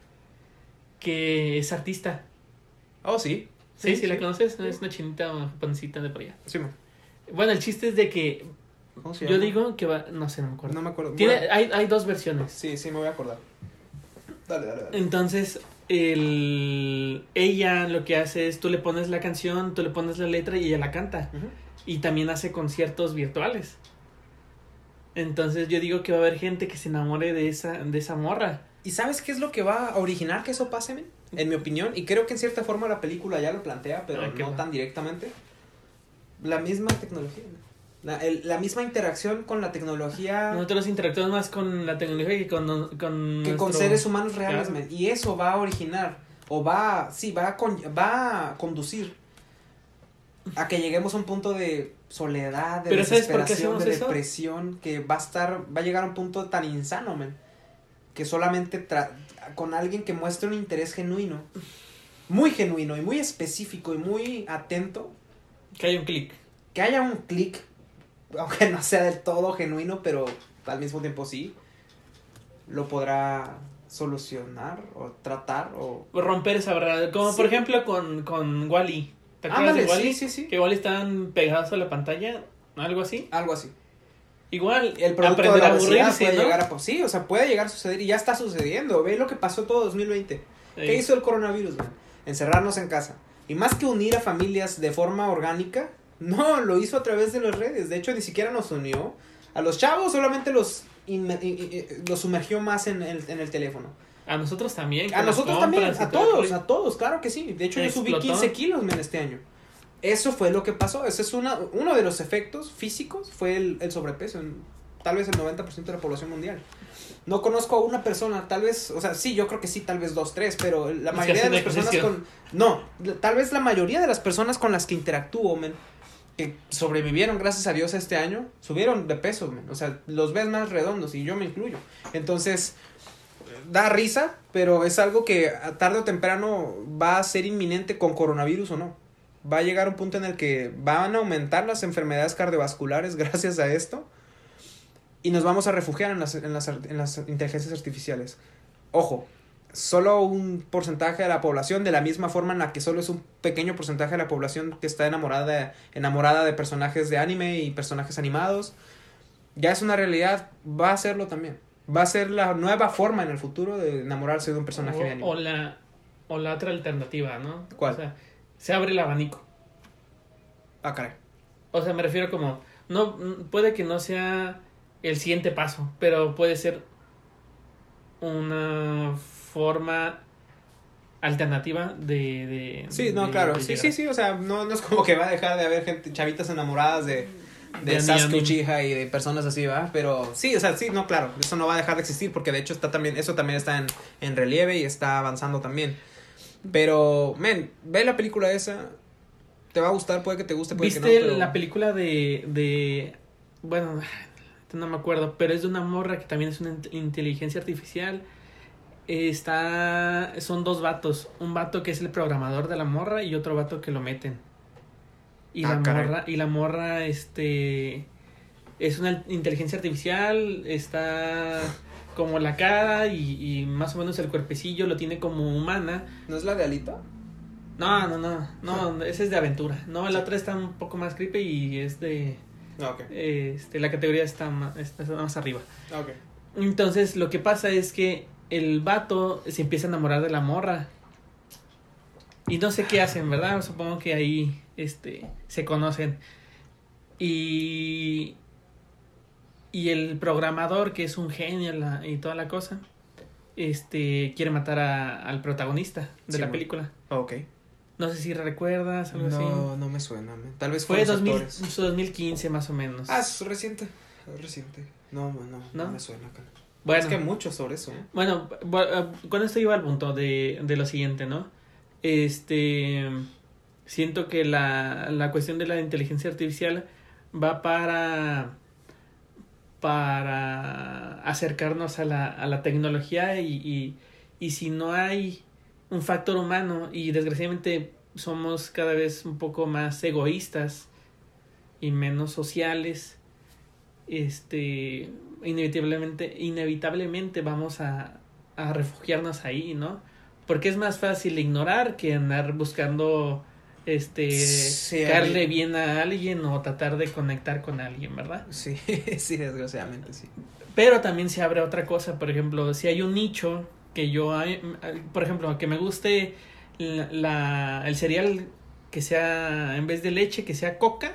que es artista. Oh, sí. Sí, sí, la conoces, es una chinita o japonesita de por allá. Sí, man. Bueno, el chiste es de que ¿Cómo se yo digo que va, no sé, no me acuerdo. No me acuerdo. Tiene, Bueno, hay, hay dos versiones. sí, sí, me voy a acordar. Dale, dale, dale. Entonces, el, ella lo que hace es, tú le pones la canción, tú le pones la letra y ella la canta. Y también hace conciertos virtuales. Entonces yo digo que va a haber gente que se enamore de esa, de esa morra. ¿Y sabes qué es lo que va a originar que eso pase, men? En mi opinión, y creo que en cierta forma la película ya lo plantea, pero Ah, no va. tan directamente. La misma tecnología. men. La, el- la misma interacción con la tecnología Nosotros interactuamos más con la tecnología que con... con que con seres humanos reales, Claro. Y eso va a originar, o va, sí, va a, con- va a conducir a que lleguemos a un punto de soledad, de Pero ¿sabes por qué desesperación, de eso? depresión, que va a estar, va a llegar a un punto tan insano, men, que solamente tra- con alguien que muestre un interés genuino, muy genuino y muy específico y muy atento, Que hay un clic. que haya un clic, aunque no sea del todo genuino, pero al mismo tiempo sí, lo podrá solucionar o tratar o... Romper esa barrera. Como Sí. por ejemplo con, con Wally. ¿Te acuerdas Ándale, de Wally? sí, sí, sí. Que Wally estaban pegados a la pantalla. Algo así. Algo así. Igual, El producto de la a aburrirse, puede ¿no? llegar a... Sí, o sea, puede llegar a suceder y ya está sucediendo. Ve lo que pasó todo 2020. ¿Qué Eh, hizo el coronavirus, man? Encerrarnos en casa. Y más que unir a familias de forma orgánica, no, lo hizo a través de las redes. De hecho, ni siquiera nos unió. A los chavos solamente los, sumergió más en el, en el teléfono. A nosotros también. A nosotros también, a todos, a todos, claro que sí. De hecho, yo subí Explotó. 15 kilos men, este año. Eso fue lo que pasó. Ese es una, uno de los efectos físicos, fue el, el sobrepeso. En, tal vez el 90% de la población mundial. No conozco a una persona, tal vez, o sea, sí, yo creo que sí, tal vez dos, tres, pero la mayoría de las personas con... No, tal vez la mayoría de las personas con las que interactúo, men, que sobrevivieron gracias a Dios este año, subieron de peso. O sea, los ves más redondos y yo me incluyo. Entonces, da risa, pero es algo que tarde o temprano va a ser inminente con coronavirus o no. Va a llegar un punto en el que van a aumentar las enfermedades cardiovasculares gracias a esto y nos vamos a refugiar en las, en las, en las inteligencias artificiales. Ojo, solo un porcentaje de la población, de la misma forma en la que solo es un pequeño porcentaje de la población que está enamorada, enamorada de personajes de anime y personajes animados. Ya es una realidad, va a serlo también. Va a ser la nueva forma en el futuro de enamorarse de un personaje o, de anime. o la, o la otra alternativa, ¿no? ¿Cuál? O sea, se abre el abanico. Ah, caray. O sea, me refiero como, no, puede que no sea el siguiente paso, pero puede ser una forma alternativa de... de Sí, no, de- claro. de Sí, sí, sí. O sea, no, no es como que va a dejar de haber gente, chavitas enamoradas de, de Sasuke. Uchiha y de personas así, ¿va? Pero sí, o sea, sí, no, claro. Eso no va a dejar de existir porque de hecho está también, eso también está en, en relieve y está avanzando también. Pero, men, ve la película esa. Te va a gustar, puede que te guste, puede ¿Viste que no. pero- la película de, de... Bueno, no me acuerdo, pero es de una morra que también es una int- inteligencia artificial. Está... Son dos vatos. Un vato que es el programador de la morra y otro vato que lo meten. Y Ah, la caray. morra, y la morra, este... Es una inteligencia artificial, está como la cara y, y más o menos el cuerpecillo lo tiene como humana. ¿No es la de Alita? No, no, no, no, ese es de aventura. No, la otra está un poco más creepy y es de... Ah, ok. Este, la categoría está más, está más arriba. Ah. Entonces, lo que pasa es que el vato se empieza a enamorar de la morra. Y no sé qué hacen, ¿verdad? Supongo que ahí este, se conocen. Y, y el programador, que es un genio la- y toda la cosa, este, quiere matar a- al protagonista de Sí, la película. Ok. No sé si recuerdas, algo así. No, no me suena. Tal vez Fue fue los 2000, actores. 2015 más o menos. Ah, es reciente. Es reciente. No, no, no, ¿No? me suena. Bueno, Es que mucho sobre eso, ¿eh? bueno, bu- eh, con esto iba al punto de, de lo siguiente, ¿no? Este, siento que la, la cuestión de la inteligencia artificial va para para acercarnos a la, a la tecnología y, y, y si no hay un factor humano y desgraciadamente somos cada vez un poco más egoístas y menos sociales, este, inevitablemente, inevitablemente vamos a, a refugiarnos ahí, ¿no? Porque es más fácil ignorar que andar buscando, este, Sí, mí- bien a alguien o tratar de conectar con alguien, ¿verdad? Sí, sí, desgraciadamente, sí. Pero también se abre otra cosa, por ejemplo, si hay un nicho que yo, por ejemplo, que me guste la, la- el cereal que sea, en vez de leche, que sea coca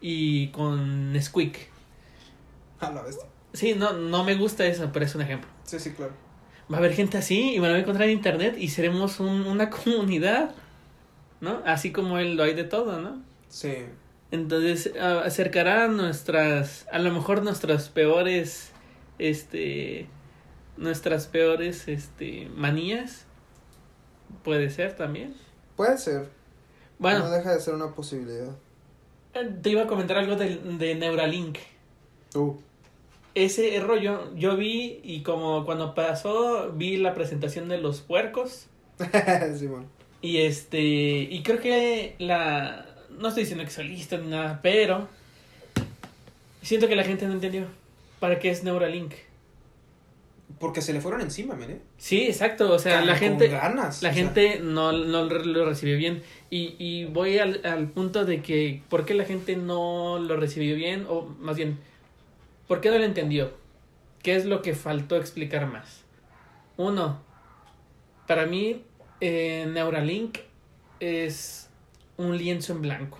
y con Squeak. A la bestia. Sí, no, no me gusta eso, pero es un ejemplo. Sí, sí, claro. Va a haber gente así y me voy a encontrar en internet y seremos un- una comunidad, ¿no? Así como él lo hay de todo, ¿no? Sí. Entonces a- acercará nuestras, a lo mejor nuestras peores, este, nuestras peores, este, manías. Puede ser también. Puede ser. Bueno, No deja de ser una posibilidad. eh, te iba a comentar algo de, de Neuralink. Uh. Ese rollo yo vi y como cuando pasó vi la presentación de los puercos Simón. y este y creo que la no estoy diciendo que soy listo ni nada, pero siento que la gente no entendió para qué es Neuralink. Porque se le fueron encima, mire. Sí, exacto. O sea, la Con gente, ganas. la sea, gente no, no lo lo recibió bien. Y, y voy al, al punto de que, ¿por qué la gente no lo recibió bien? O más bien, ¿por qué no lo entendió? ¿Qué es lo que faltó explicar más? Uno, para mí, eh, Neuralink es un lienzo en blanco.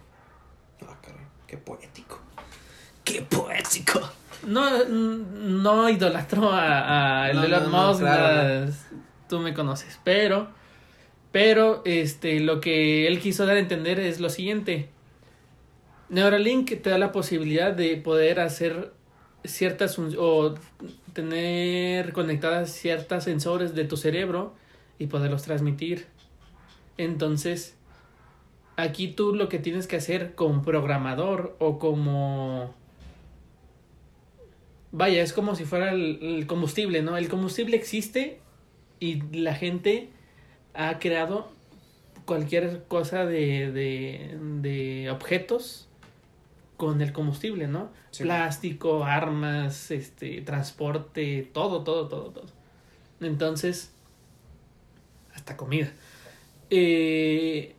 Ah, caray. Qué poético. Qué poético. No, no idolatro a, a No, Elon no, no, Musk, claro, tú me conoces, pero, pero, este, lo que él quiso dar a entender es lo siguiente. Neuralink te da la posibilidad de poder hacer ciertas o tener conectadas ciertas sensores de tu cerebro y poderlos transmitir. Entonces, aquí tú lo que tienes que hacer como programador o como Vaya, es como si fuera el, el combustible, ¿no? El combustible existe y la gente ha creado cualquier cosa de, de, de objetos con el combustible, ¿no? Sí. Plástico, armas, este, transporte, todo, todo, todo, todo. Entonces, la comida. Eh,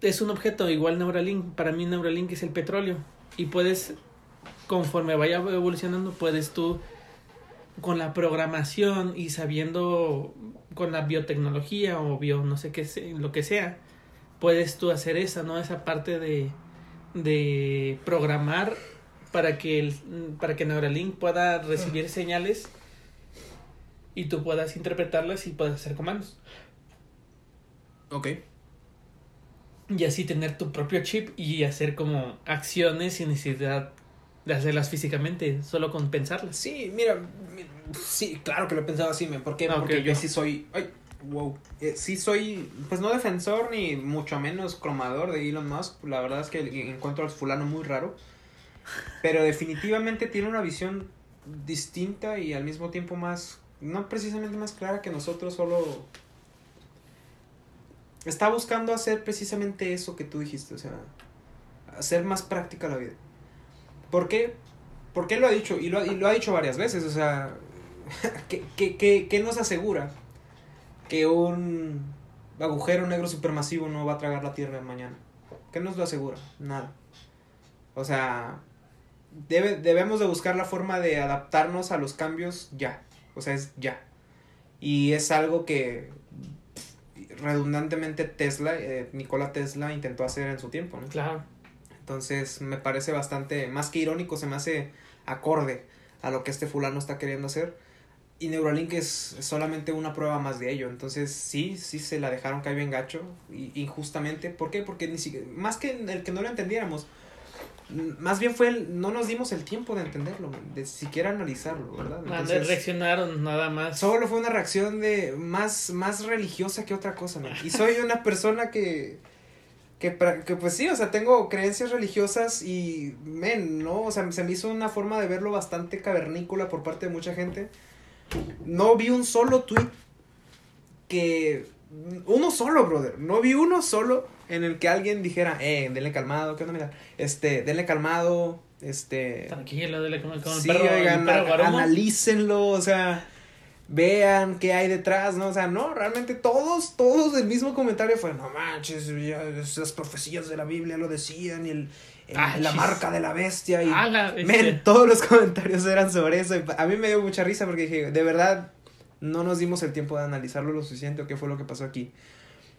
es un objeto igual Neuralink. Para mí Neuralink es el petróleo. Y puedes, conforme vaya evolucionando, puedes tú con la programación y sabiendo con la biotecnología o bio no sé qué lo que sea puedes tú hacer esa no esa parte de de programar para que el, para que Neuralink pueda recibir señales y tú puedas interpretarlas y puedas hacer comandos Ok. y así tener tu propio chip y hacer como acciones sin necesidad de hacerlas físicamente, solo con pensarlas. Sí, mira, mi- sí, claro que lo he pensado así. ¿por qué? Ah, Porque yo sí soy, ay, wow, Eh, sí soy, pues no defensor ni mucho menos cromador de Elon Musk, la verdad es que encuentro al fulano muy raro, pero definitivamente tiene una visión distinta y al mismo tiempo más, no precisamente más clara que nosotros, solo está buscando hacer precisamente eso que tú dijiste, o sea, hacer más práctica la vida. ¿Por qué? Porque él lo ha dicho, y lo, y lo ha dicho varias veces, o sea, ¿qué, qué, qué, qué nos asegura que un agujero negro supermasivo no va a tragar la Tierra mañana? ¿Qué nos lo asegura? Nada. O sea, debe, debemos de buscar la forma de adaptarnos a los cambios ya. O sea, es ya. Y es algo que pff, redundantemente Tesla, eh, Nikola Tesla intentó hacer en su tiempo, ¿no? Claro. Entonces me parece bastante, más que irónico, se me hace acorde a lo que este fulano está queriendo hacer. Y Neuralink es solamente una prueba más de ello. Entonces sí, sí se la dejaron caer bien gacho, y, injustamente. ¿Por qué? Porque ni siquiera, más que el que no lo entendiéramos, m- más bien fue el, no nos dimos el tiempo de entenderlo, de siquiera analizarlo, ¿verdad? Entonces, reaccionaron nada más. Solo fue una reacción de más, más religiosa que otra cosa, man. Y soy una persona que, que, que, pues sí, o sea, tengo creencias religiosas y, men, ¿no? O sea, se me hizo una forma de verlo bastante cavernícola por parte de mucha gente. No vi un solo tweet que... Uno solo, brother. No vi uno solo en el que alguien dijera, eh, denle calmado, ¿qué onda, mira? Este, denle calmado, este... Tranquilo, como el Sí, perro, el oigan, perro guarumo. analícenlo, o sea, vean qué hay detrás, ¿no? O sea, no, realmente todos, todos el mismo comentario fue, no manches, ya esas profecías de la Biblia lo decían y el, el- Ah, la marca de la bestia y... Ah, la bestia. Men, todos los comentarios eran sobre eso. y A mí me dio mucha risa porque dije, de verdad, no nos dimos el tiempo de analizarlo lo suficiente o qué fue lo que pasó aquí.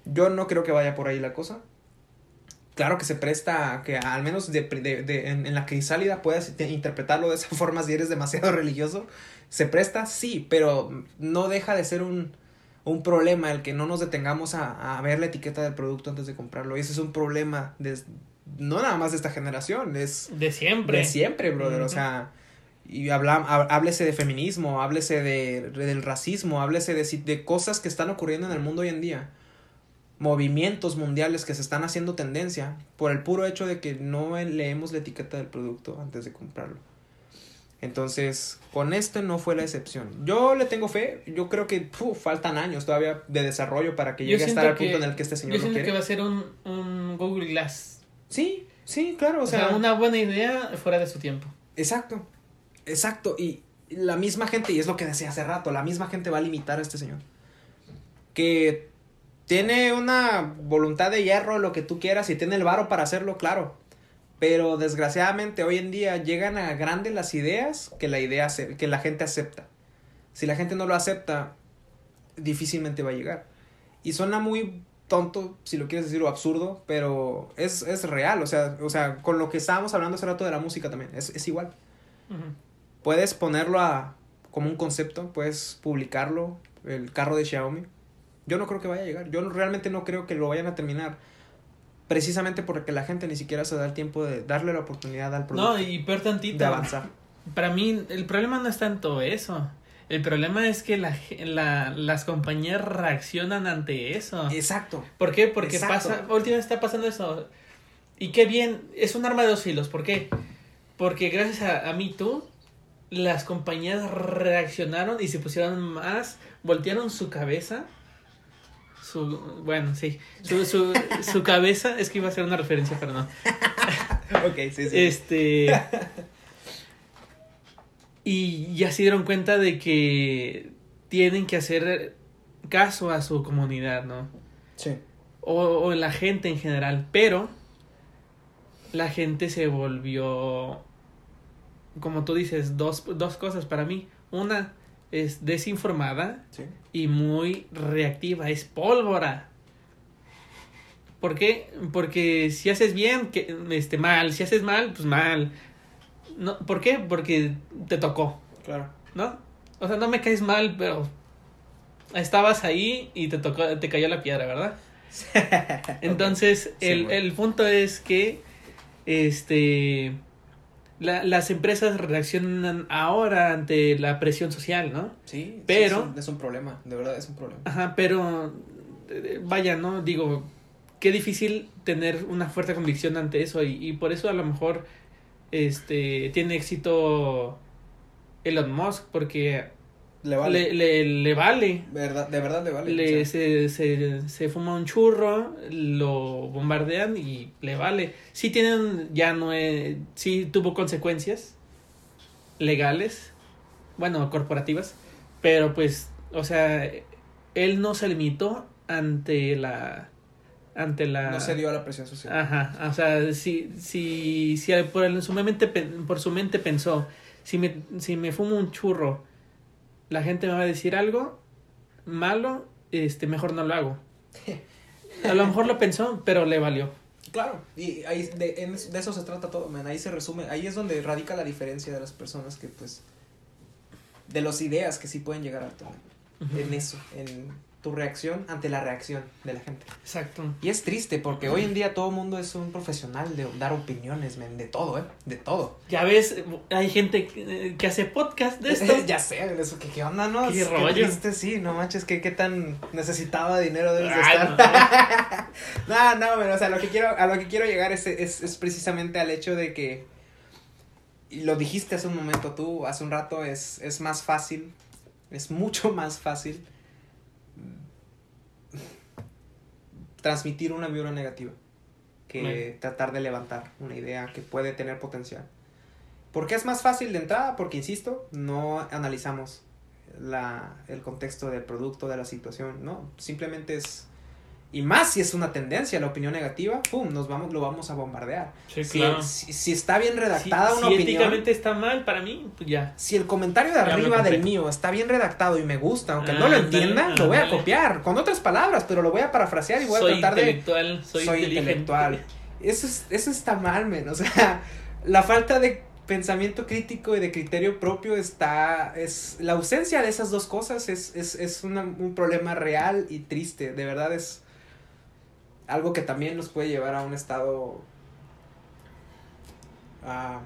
Yo no creo que vaya por ahí la cosa. Claro que se presta a que al menos de, de- de- en, en la crisálida puedas te- interpretarlo de esa forma si eres demasiado religioso. Se presta, sí, pero no deja de ser un, un problema el que no nos detengamos a, a ver la etiqueta del producto antes de comprarlo. Y ese es un problema de, no nada más de esta generación, es De siempre. de siempre, brother. O sea, y habla, há- háblese de feminismo, háblese de, del racismo, háblese de, de cosas que están ocurriendo en el mundo hoy en día. Movimientos mundiales que se están haciendo tendencia por el puro hecho de que no leemos la etiqueta del producto antes de comprarlo. Entonces, con este no fue la excepción. Yo le tengo fe, yo creo que faltan años todavía de desarrollo para que Yo llegue a estar al punto en el que este Yo señor lo siento quiere. que va a ser un, un Google Glass. Sí, sí, claro, O, o sea, una buena idea fuera de su tiempo. Exacto, exacto. Y la misma gente, y es lo que decía hace rato, la misma gente va a limitar a este señor. Que tiene una voluntad de hierro, lo que tú quieras, y tiene el varo para hacerlo, claro. Pero desgraciadamente hoy en día llegan a grande las ideas que la idea que la gente acepta. Si la gente no lo acepta, difícilmente va a llegar. Y suena muy tonto, si lo quieres decir, o absurdo, pero es, es real. O sea, o sea, con lo que estábamos hablando hace rato de la música también, es, es igual. Puedes ponerlo a, como un concepto, puedes publicarlo, el carro de Xiaomi. Yo no creo que vaya a llegar. Yo realmente no creo que lo vayan a terminar. Precisamente porque la gente ni siquiera se da el tiempo de darle la oportunidad al producto No, y peor tantito. de avanzar. Para mí, el problema no es tanto eso. El problema es que la, las compañías reaccionan ante eso. Exacto. ¿Por qué? Porque Exacto. pasa, últimamente está pasando eso. Y qué bien, es un arma de dos filos. ¿Por qué? Porque gracias a, a Me Too, las compañías reaccionaron y se pusieron más, voltearon su cabeza. Su, bueno, sí. Su, su, su cabeza, es que iba a ser una referencia, pero no. ok, sí, sí. Este. Y ya se dieron cuenta de que tienen que hacer caso a su comunidad, ¿no? Sí. O, o la gente en general, pero la gente se volvió, como tú dices, dos, dos cosas para mí. Una es desinformada Sí. y muy reactiva, es pólvora. ¿Por qué? Porque si haces bien, que este mal, si haces mal, pues mal. No, ¿por qué? Porque te tocó, Claro. ¿no? O sea, no me caes mal, pero estabas ahí y te tocó, te cayó la piedra, ¿verdad? Entonces, Sí, el, el punto es que este la- las empresas reaccionan ahora ante la presión social, ¿no? Sí, Pero- es un, es un problema, de verdad es un problema. Ajá, pero eh, vaya, ¿no? Digo, qué difícil tener una fuerte convicción ante eso y, y por eso a lo mejor este tiene éxito Elon Musk porque Le le, le, le vale. Verdad, de verdad le vale. Le, o sea, se, se, se fuma un churro, lo bombardean y le vale. Sí tienen, ya no es, sí tuvo consecuencias legales, bueno, corporativas, pero pues, o sea, él no se limitó ante la, ante la... no se dio a la presión social. Ajá, o sea, si, si, si por, el- su mente, por su mente pensó, si me, si me fumo un churro, la gente me va a decir algo malo, este, mejor no lo hago. A lo mejor lo pensó, pero le valió. Claro, y ahí de, en de eso se trata todo, man. Ahí se resume, ahí es donde radica la diferencia de las personas que, pues, de las ideas que sí pueden llegar a tomar. En eso, en tu reacción ante la reacción de la gente. Exacto. Y es triste porque hoy en día todo el mundo es un profesional de dar opiniones, de todo, ¿eh? De todo. Ya ves, hay gente que, que hace podcast de esto. ya sé, eso, ¿qué, qué onda, no? Qué Es- rollo. triste, sí, no manches, ¿qué, qué tan necesitaba dinero debes de estar. no, no, pero, o sea, lo que quiero, a lo que quiero llegar es, es, es precisamente al hecho de que, y lo dijiste hace un momento tú, hace un rato, es, es más fácil, es mucho más fácil transmitir una vibra negativa que tratar de levantar una idea que puede tener potencial. ¿Por qué es más fácil de entrada? Porque, insisto, no analizamos la, el contexto del producto, de la situación, ¿no? Simplemente es... Y más si es una tendencia, la opinión negativa, ¡pum! Nos vamos, lo vamos a bombardear. Sí, Si, claro. si, si está bien Si, redactada una si opinión... éticamente está mal para mí, pues ya. Si el comentario de Ya arriba del mío está bien redactado y me gusta, aunque no lo entienda, lo voy a copiar con otras palabras, pero lo voy a parafrasear y voy soy a tratar de intelectual, soy, soy inteligente. intelectual. Eso, es, eso está mal, men. O sea, la falta de pensamiento crítico y de criterio propio está. es La ausencia de esas dos cosas es, es, es una- un problema real y triste. De verdad es algo que también nos puede llevar a un estado. ah,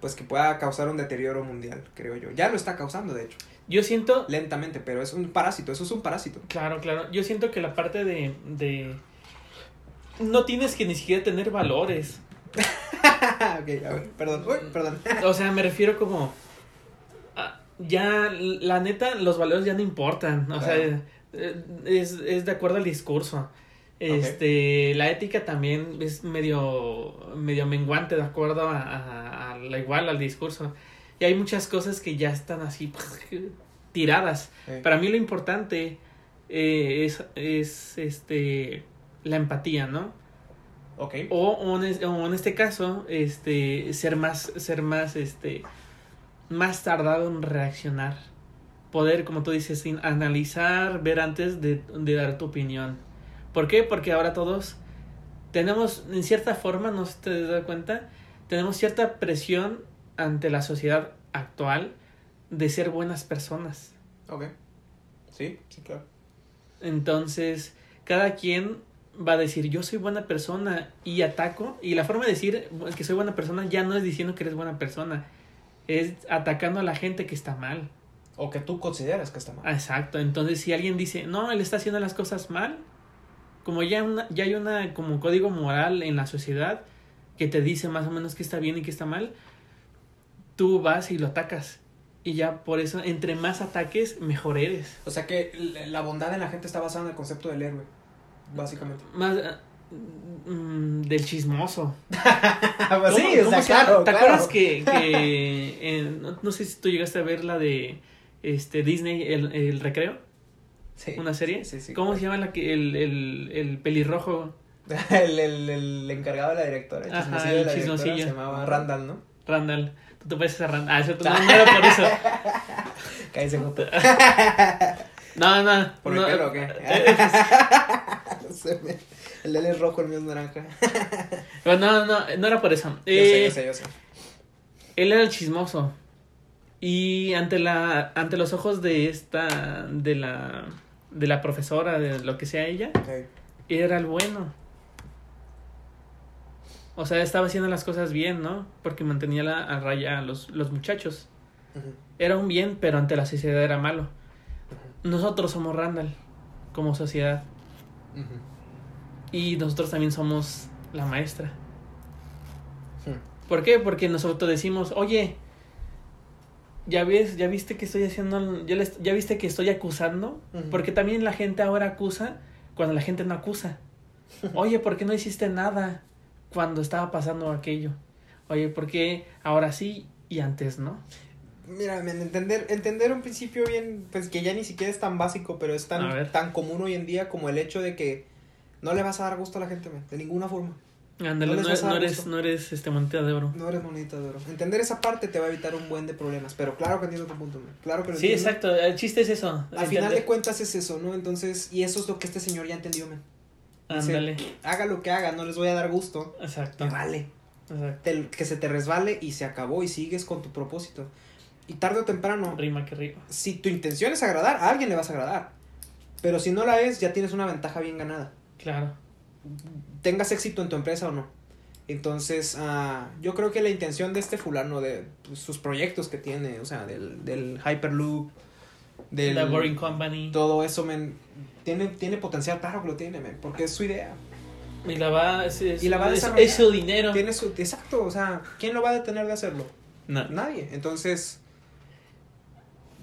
pues que pueda causar un deterioro mundial, creo yo. Ya lo está causando, de hecho. Yo siento, Lentamente, pero es un parásito. Eso es un parásito. claro, claro, yo siento que la parte de, de no tienes que ni siquiera tener valores. ok, a ver, perdón. Uy, perdón. O sea, me refiero como ah, ya la neta los valores ya no importan, o sea, Claro. Es, es de acuerdo al discurso. Este, la ética también es medio medio menguante de acuerdo a, a- a la igual al discurso. Y hay muchas cosas que ya están así tiradas. Eh, Para mí lo importante eh, es, es este la empatía, ¿no? ok. O, o en, o en este caso, este, ser más, ser más, este, más tardado en reaccionar. Poder, como tú dices, sin analizar, ver antes de, de dar tu opinión. ¿Por qué? Porque ahora todos tenemos, en cierta forma, no sé si te das cuenta, tenemos cierta presión ante la sociedad actual de ser buenas personas. Ok. Sí, sí, claro. Entonces, cada quien va a decir, yo soy buena persona y ataco. Y la forma de decir que soy buena persona ya no es diciendo que eres buena persona, es atacando a la gente que está mal. O que tú consideras que está mal. Exacto. Entonces, si alguien dice, no, él está haciendo las cosas mal, como ya, una, ya hay una como código moral en la sociedad que te dice más o menos qué está bien y qué está mal, tú vas y lo atacas. Y ya por eso, entre más ataques, mejor eres. O sea que la bondad en la gente está basada en el concepto del héroe. Básicamente. Más ah, mm, del chismoso. pues sí, ¿Cómo- o sea, claro. ¿Te claro. acuerdas que, que en- no, no sé si tú llegaste a ver la de este Disney, el, el recreo, Sí. una serie. Sí, sí. ¿Cómo se llama la que, el, el, el pelirrojo el, el, el encargado de la directora, el Ajá, chismosillo el de la directora, chismosillo. se llamaba Randall, ¿no? Randall? Tú te pareces a Randall. Ah, no, no era por eso. Cállese, Joto. No, no. ¿Por no, el pelo o qué? El él es rojo, el mío es naranja. No, no, no era por eso. Yo sé, Eh, yo sé, yo sé. Él era el chismoso. Y ante la ante los ojos de esta de la de la profesora de lo que sea ella, era el bueno. O sea, estaba haciendo las cosas bien, ¿no? Porque mantenía la, a raya a los, los muchachos. Era un bien, pero ante la sociedad era malo. Nosotros somos Randall, como sociedad. Y nosotros también somos la maestra. Hmm. ¿Por qué? Porque nosotros decimos, oye, ya ves, ya viste que estoy haciendo, ya, les- ya viste que estoy acusando, porque también la gente ahora acusa cuando la gente no acusa. Oye, ¿por qué no hiciste nada cuando estaba pasando aquello? Oye, ¿por qué ahora sí y antes no? Mira, entender, entender un principio bien, pues que ya ni siquiera es tan básico, pero es tan, tan común hoy en día como el hecho de que no le vas a dar gusto a la gente, de ninguna forma. Ándale, No a no eres, no eres este moneda de oro. No eres monedita de oro. Entender esa parte te va a evitar un buen de problemas, pero claro que entiendo tu punto. Claro que lo Sí, entiendo. exacto. El chiste es eso. Al final de cuentas es eso, ¿no? Entonces, y eso es lo que este señor ya entendió, men. Dice, Ándale. Haga lo que haga, no les voy a dar gusto. Exacto. Me vale. Exacto. Te- que se te resbale y se acabó y sigues con tu propósito. Y tarde o temprano, Rima que rima. si tu intención es agradar, a alguien le vas a agradar. Pero si no la es, ya tienes una ventaja bien ganada. Claro. Tengas éxito en tu empresa o no. Entonces, ah, yo creo que la intención de este fulano, de pues, sus proyectos que tiene, o sea, del, del Hyperloop, del... The Boring Company. Todo eso, men, tiene, tiene potencial, claro que lo tiene, men, porque es su idea. Y la va, es, es- Y la va a es- desarrollar. es su dinero. Tiene su... Exacto, o sea, ¿quién lo va a detener de hacerlo? No. Nadie. Entonces,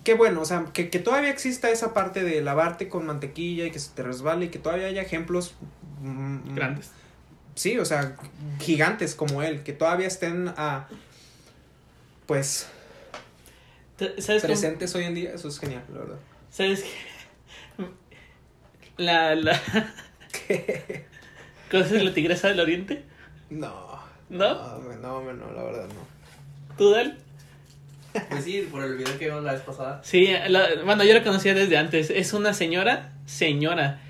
qué bueno, o sea, que, que todavía exista esa parte de lavarte con mantequilla y que se te resbale y que todavía haya ejemplos mm, Grandes. Sí, o sea, gigantes como él, que todavía estén a pues Te- ¿Sabes cómo- presentes hoy en día, eso es genial, la verdad. ¿Sabes qué? La, la... ¿Conoces la tigresa del oriente? No. ¿No? No, no, no, la verdad no. ¿Tú, Dal? Pues sí, por el video que vimos la vez pasada. Sí, la- bueno, yo la conocía desde antes. Es una señora, señora,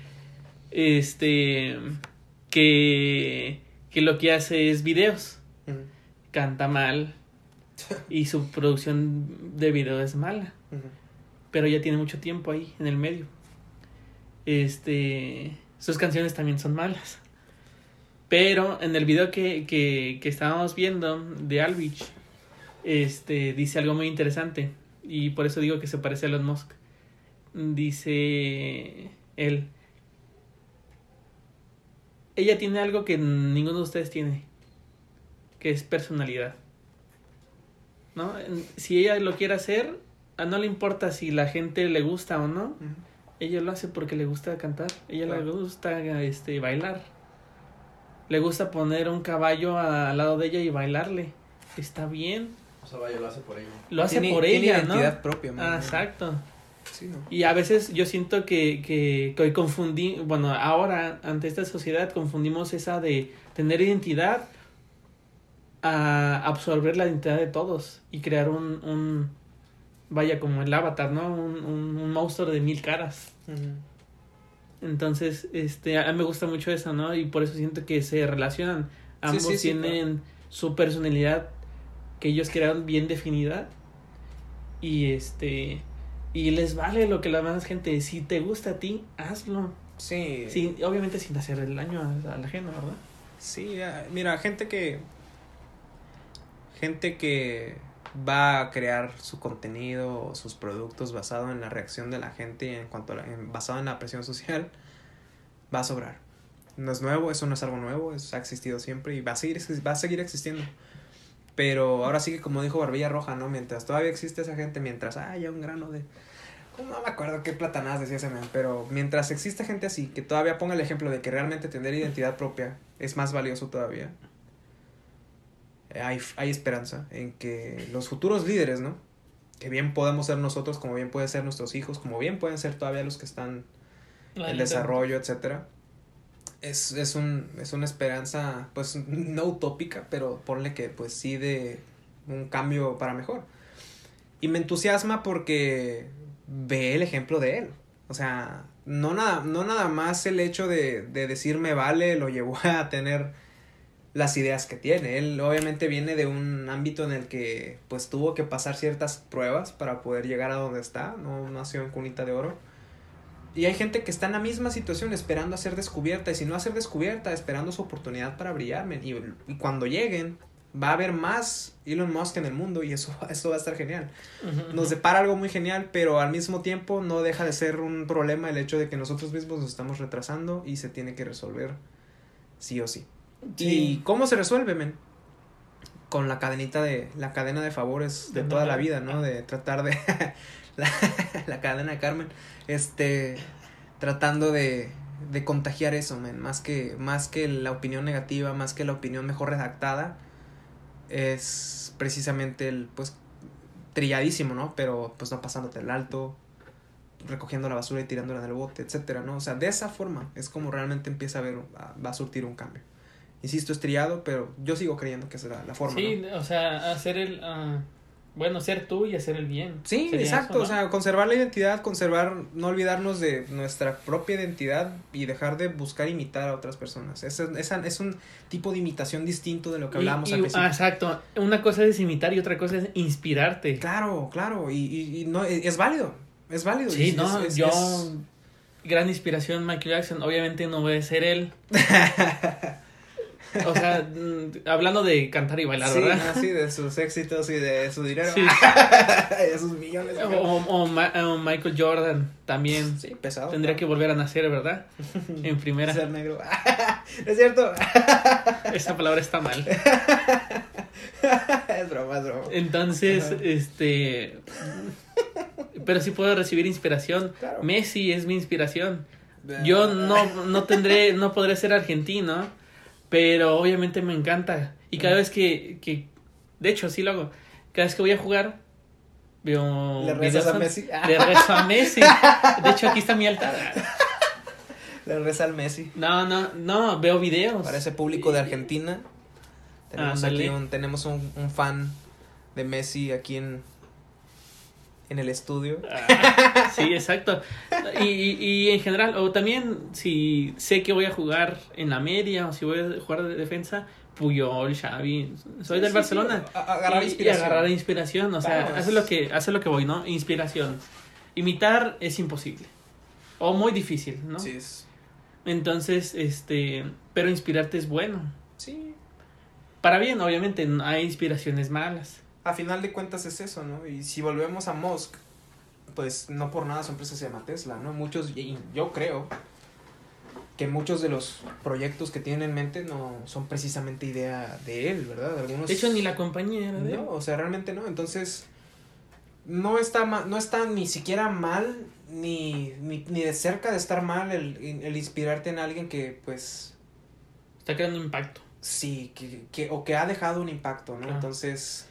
este, que, que lo que hace es videos. Canta mal y su producción de video es mala. pero ya tiene mucho tiempo ahí en el medio. Este, sus canciones también son malas. Pero en el video que, que, que estábamos viendo de Alvich, este, dice algo muy interesante. Y por eso digo que se parece a Elon Musk. Dice él. Ella tiene algo que ninguno de ustedes tiene. Que es personalidad. ¿No? Si ella lo quiere hacer, a no le importa si la gente le gusta o no. Ella lo hace porque le gusta cantar. Ella le gusta este bailar. Le gusta poner un caballo a- al lado de ella y bailarle. Está bien. O sea, vaya, lo hace por ella. Lo hace Tiene- por tiene ella, identidad ¿no? propia. Ah, exacto. Sí, ¿no? Y a veces yo siento que, que, que hoy confundí, bueno, ahora ante esta sociedad confundimos esa de tener identidad a absorber la identidad de todos y crear un, un vaya como el avatar, ¿no? Un, un, un monstruo de mil caras. Entonces, este, a mí me gusta mucho eso, ¿no? Y por eso siento que se relacionan. Ambos sí, sí, tienen su personalidad que ellos crearon bien definida. Y este, y les vale lo que la demás gente. Si te gusta a ti, hazlo. Sí. Sin, obviamente sin hacer el daño a, a la ajeno, ¿verdad? Sí, mira, gente que. Gente que va a crear su contenido o sus productos basado en la reacción de la gente en cuanto a la- en- basado en la presión social, va a sobrar. No es nuevo, eso no es algo nuevo, eso ha existido siempre y va a seguir, va a seguir existiendo. Pero ahora sí que como dijo Barbilla Roja, ¿no? Mientras todavía existe esa gente, mientras haya un grano de... No me acuerdo qué platanadas decía ese man, pero mientras existe gente así, que todavía ponga el ejemplo de que realmente tener identidad propia es más valioso todavía, hay, hay esperanza en que los futuros líderes, ¿no? que bien podemos ser nosotros, como bien pueden ser nuestros hijos, como bien pueden ser todavía los que están en desarrollo, etcétera. Es, es, un, es una esperanza, pues no utópica, pero ponle que pues sí de un cambio para mejor. Y me entusiasma porque ve el ejemplo de él. O sea, no nada, no nada más el hecho de, de vale lo llevó a tener las ideas que tiene. Él obviamente viene de un ámbito en el que pues tuvo que pasar ciertas pruebas para poder llegar a donde está. No nació en cunita de oro. Y hay gente que está en la misma situación esperando a ser descubierta y si no a ser descubierta, esperando su oportunidad para brillar. men. Y, y cuando lleguen, va a haber más Elon Musk en el mundo y eso, eso va a estar genial. Nos depara algo muy genial, pero al mismo tiempo no deja de ser un problema el hecho de que nosotros mismos nos estamos retrasando y se tiene que resolver sí o sí. ¿Y cómo se resuelve, men? Con la cadenita de, la cadena de favores de De toda la vida, ¿no? De tratar de, la, la cadena de Carmen, este, tratando de, de contagiar eso, men, más que, más que la opinión negativa, más que la opinión mejor redactada, es precisamente el, pues, trilladísimo, ¿no? Pero, pues, no pasándote el alto, recogiendo la basura y tirándola en el bote, etcétera, ¿no? O sea, de esa forma es como realmente empieza a ver, a- va a surtir un cambio. Insisto, es trillado, pero yo sigo creyendo que es la, la forma, Sí, ¿no? o sea, hacer el. ah, bueno, ser tú y hacer el bien. Sí, exacto, eso, ¿no? o sea, conservar la identidad, conservar, no olvidarnos de nuestra propia identidad y dejar de buscar imitar a otras personas. Esa, esa es un tipo de imitación distinto de lo que Y- hablábamos y- al principio. ah, exacto. Una cosa es imitar y otra cosa es inspirarte. Claro, claro, y, y, y no, es, es válido, es válido. Sí, es- no, es- es- yo. es- Gran inspiración, Michael Jackson. Obviamente no voy a ser él. O sea, mm, hablando de cantar y bailar, sí, ¿verdad? no, sí, de sus éxitos y de su dinero. Sí. de sus millones. O, o Michael Jordan también. Sí, pesado. Tendría que volver a nacer, ¿verdad? En primera. ser negro. es cierto. Esa palabra está mal. es broma, es broma. Entonces, Ajá. este. Pero sí puedo recibir inspiración. Claro. Messi es mi inspiración. Yo no, no tendré, no podré ser argentino, pero obviamente me encanta. Y cada vez que, que de hecho, sí lo hago. Cada vez que voy a jugar, veo. ¿Le rezas videos a Messi? Le rezo a Messi. De hecho, aquí está mi altar. Le reza al Messi. No, no, no, veo videos. Para ese público de Argentina, tenemos aquí un, tenemos un, un fan de Messi aquí en, en el estudio. Ah, sí, exacto. Y, y, y en general, o también si sé que voy a jugar en la media o si voy a jugar de defensa, Puyol, Xavi, soy Sí, del sí, Barcelona. sí, agarrar inspiración. Y agarrar inspiración, o sea, hace lo que hace lo que voy, ¿no? Inspiración. Imitar es imposible. O muy difícil, ¿no? Sí, es- Entonces, este, pero inspirarte es bueno. sí. Para bien, obviamente, hay inspiraciones malas. A final de cuentas es eso, ¿no? Y si volvemos a Musk, pues no por nada su empresa se llama Tesla, ¿no? Muchos, y yo creo que muchos de los proyectos que tienen en mente no son precisamente idea de él, ¿verdad? Algunos... De hecho, ni la compañía era de él. No, o sea, realmente no. Entonces, no está, ma- no está ni siquiera mal, ni, ni, ni de cerca de estar mal el, el inspirarte en alguien que, pues, Está creando impacto. sí, que, que, o que ha dejado un impacto, ¿no? Claro. Entonces,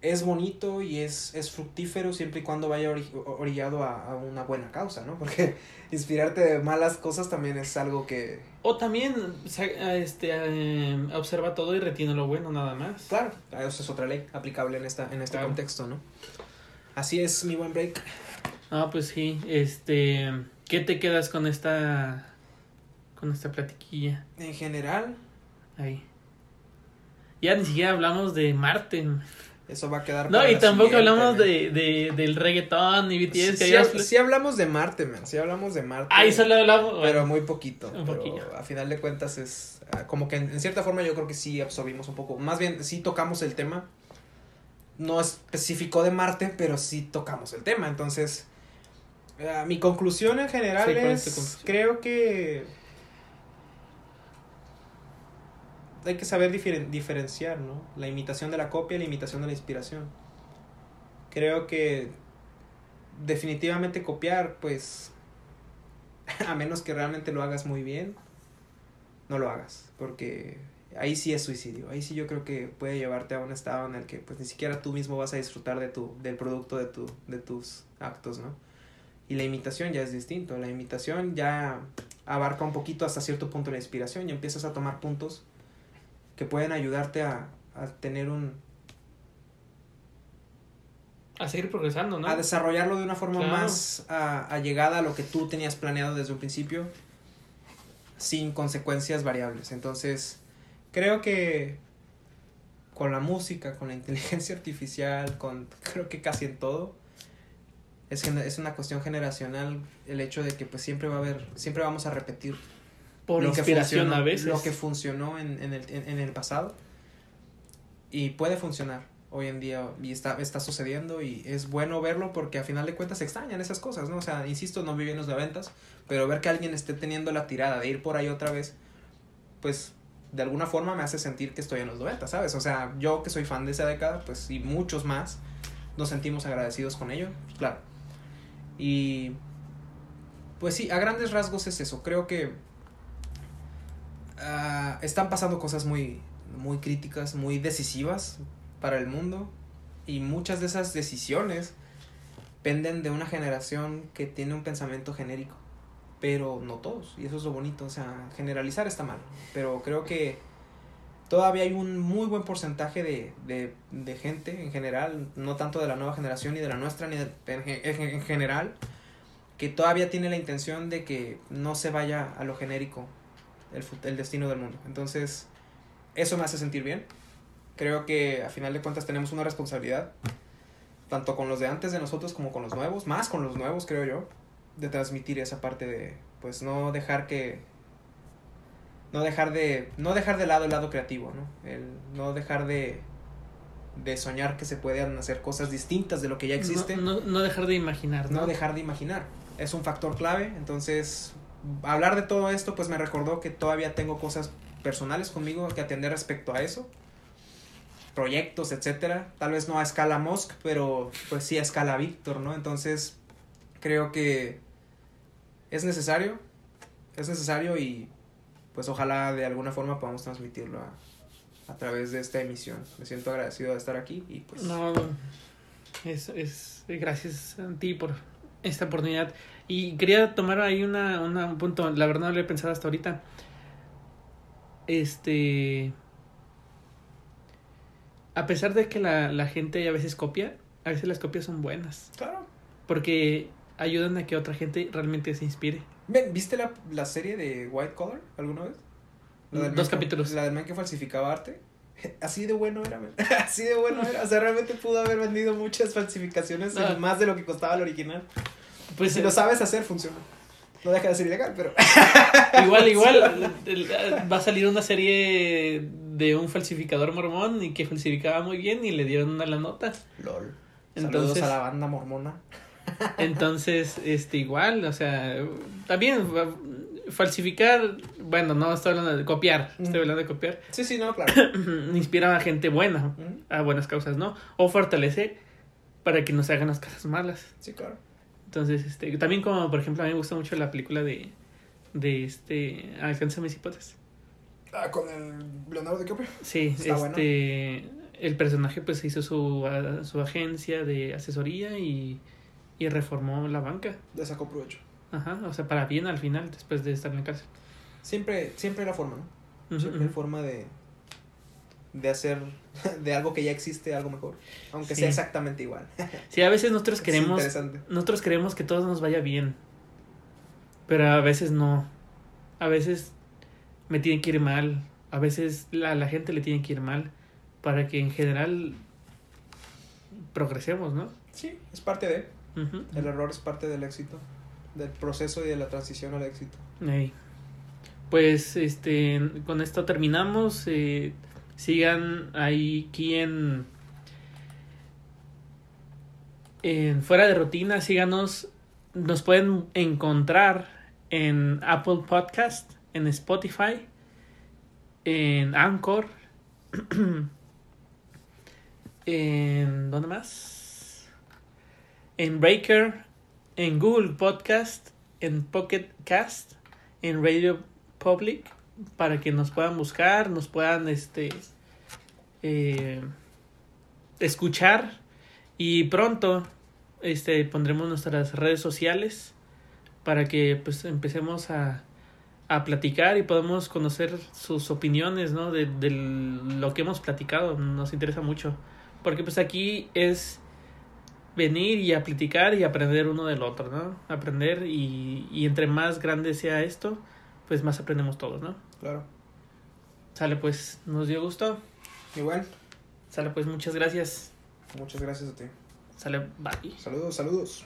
es bonito y es, es fructífero siempre y cuando vaya ori- orillado a, a una buena causa, ¿no? Porque inspirarte de malas cosas también es algo que, O también este, eh, observa todo y retiene lo bueno nada más. claro, eso es otra ley aplicable en, esta, en este Claro. contexto, ¿no? Así es, mi buen break. Ah, pues sí, este, ¿qué te quedas con esta, con esta platiquilla En general, ahí? Ya ni siquiera hablamos de Marte. Eso va a quedar No, para y tampoco hablamos de, de, del reggaetón y BTS. Sí, que sí habíamos- hab- sí hablamos de Marte, man. Sí hablamos de Marte. Ahí solo hablamos. Pero muy poquito. Un pero poquillo. a final de cuentas es ah, como que en, en cierta forma yo creo que sí absorbimos un poco. Más bien sí tocamos el tema. No especificó de Marte, pero sí tocamos el tema. Entonces, ah, mi conclusión en general Sí, ¿cuál es creo que hay que saber diferen- diferenciar, ¿no? La imitación de la copia y la imitación de la inspiración. Creo que definitivamente copiar, pues, a menos que realmente lo hagas muy bien, no lo hagas, porque ahí sí es suicidio. Ahí sí yo creo que puede llevarte a un estado en el que pues ni siquiera tú mismo vas a disfrutar de tu, del producto de, tu, de tus actos, ¿no? Y la imitación ya es distinto. La imitación ya abarca un poquito hasta cierto punto la inspiración y empiezas a tomar puntos que pueden ayudarte a, a tener un... A seguir progresando, ¿no? a desarrollarlo de una forma Claro. más a- allegada a lo que tú tenías planeado desde un principio sin consecuencias variables. Entonces, creo que con la música, con la inteligencia artificial, con creo que casi en todo, es, es una cuestión generacional el hecho de que pues siempre va a haber, siempre vamos a repetir Por lo que inspiración funcionó- a veces. Lo que funcionó en, en, el, en, en el pasado y puede funcionar hoy en día y está, está sucediendo y es bueno verlo porque a final de cuentas se extrañan esas cosas, ¿no? O sea, insisto, no viví en los noventas, pero ver que alguien esté teniendo la tirada de ir por ahí otra vez, pues de alguna forma me hace sentir que estoy en los 90, ¿sabes? O sea, yo que soy fan de esa década, pues y muchos más, nos sentimos agradecidos con ello, pues, claro. Y pues sí, a grandes rasgos es eso, creo que ah, están pasando cosas muy, muy críticas, muy decisivas para el mundo. Y muchas de esas decisiones penden de una generación que tiene un pensamiento genérico, pero no todos, y eso es lo bonito, o sea, generalizar está mal, pero creo que todavía hay un muy buen porcentaje de, de, gente en general, no tanto de la nueva generación ni de la nuestra, ni de- en general, que todavía tiene la intención de que no se vaya a lo genérico el, destino del mundo. Entonces, eso me hace sentir bien. Creo que a final de cuentas tenemos una responsabilidad, tanto con los de antes de nosotros como con los nuevos, más con los nuevos, creo yo, de transmitir esa parte de, pues, no dejar que no dejar de no dejar de lado el lado creativo no el no dejar de de soñar que se puedan hacer cosas distintas de lo que ya existe No, no, no dejar de imaginar, ¿no? no dejar de imaginar es un factor clave entonces hablar de todo esto pues me recordó que todavía tengo cosas personales conmigo que atender respecto a eso. Proyectos etcétera. Tal vez no a escala Musk pero pues sí a escala Víctor no entonces creo que es necesario es necesario y pues ojalá de alguna forma podamos transmitirlo a, a través de esta emisión. Me siento agradecido de estar aquí y pues No, es, es gracias a ti por esta oportunidad. Y quería tomar ahí una, una, un punto, la verdad no lo he pensado hasta ahorita. Este... A pesar de que la, la gente a veces copia, a veces las copias son buenas. claro Porque ayudan a que otra gente realmente se inspire. ¿viste la, la serie de White Collar alguna vez? La del Dos que- capítulos. La del man que falsificaba arte. Así de bueno era, man. Así de bueno era. O sea, realmente pudo haber vendido muchas falsificaciones en Ah. más de lo que costaba el original. Pues si lo sabes hacer, funciona. No deja de ser ilegal, pero. Igual, igual, va a salir una serie de un falsificador mormón y que falsificaba muy bien y le dieron una la nota. LOL. Entonces- Saludos a la banda mormona. Entonces, este, igual, o sea, también fa- falsificar, bueno, no estoy hablando de copiar, estoy Mm. hablando de copiar, Sí, sí, no, claro. inspira a gente buena, Mm, a buenas causas, ¿no? O fortalece para que no se hagan las cosas malas. Sí, claro. Entonces, este, también como, por ejemplo, a mí me gusta mucho la película de, de este, Alcanza mis hipótesis. Ah, con el Leonardo DiCaprio. Sí, Está bueno. este, el personaje pues hizo su, a- su agencia de asesoría y, y reformó la banca. Le sacó provecho. Ajá, o sea, para bien al final, después de estar en la cárcel. Siempre, siempre la forma, ¿no? Siempre ujú. forma de, de hacer de algo que ya existe algo mejor. Aunque Sí. sea exactamente igual. Sí, a veces nosotros queremos, nosotros queremos que todo nos vaya bien, pero a veces no. A veces me tiene que ir mal, a veces la, la gente le tiene que ir mal para que en general progresemos, ¿no? Sí, es parte de. El error es parte del éxito. Del proceso y de la transición al éxito. Ey. Pues este con esto terminamos. eh, sigan aquí en, en Fuera de Rutina. Síganos. Nos pueden encontrar en Apple Podcast, en Spotify, en Anchor. en ¿dónde más? En Breaker, en Google Podcast, en Pocket Cast, en Radio Public para que nos puedan buscar, nos puedan este eh, escuchar y pronto este pondremos nuestras redes sociales para que pues empecemos a, a platicar y podamos conocer sus opiniones, ¿no? De, lo que hemos platicado, nos interesa mucho. Porque pues aquí es venir y a platicar y aprender uno del otro, ¿no? Aprender y, y entre más grande sea esto, pues más aprendemos todos, ¿no? Claro. Sale pues, nos dio gusto. Igual, Sale pues, muchas gracias. muchas gracias a ti. Sale, bye. Saludos, saludos.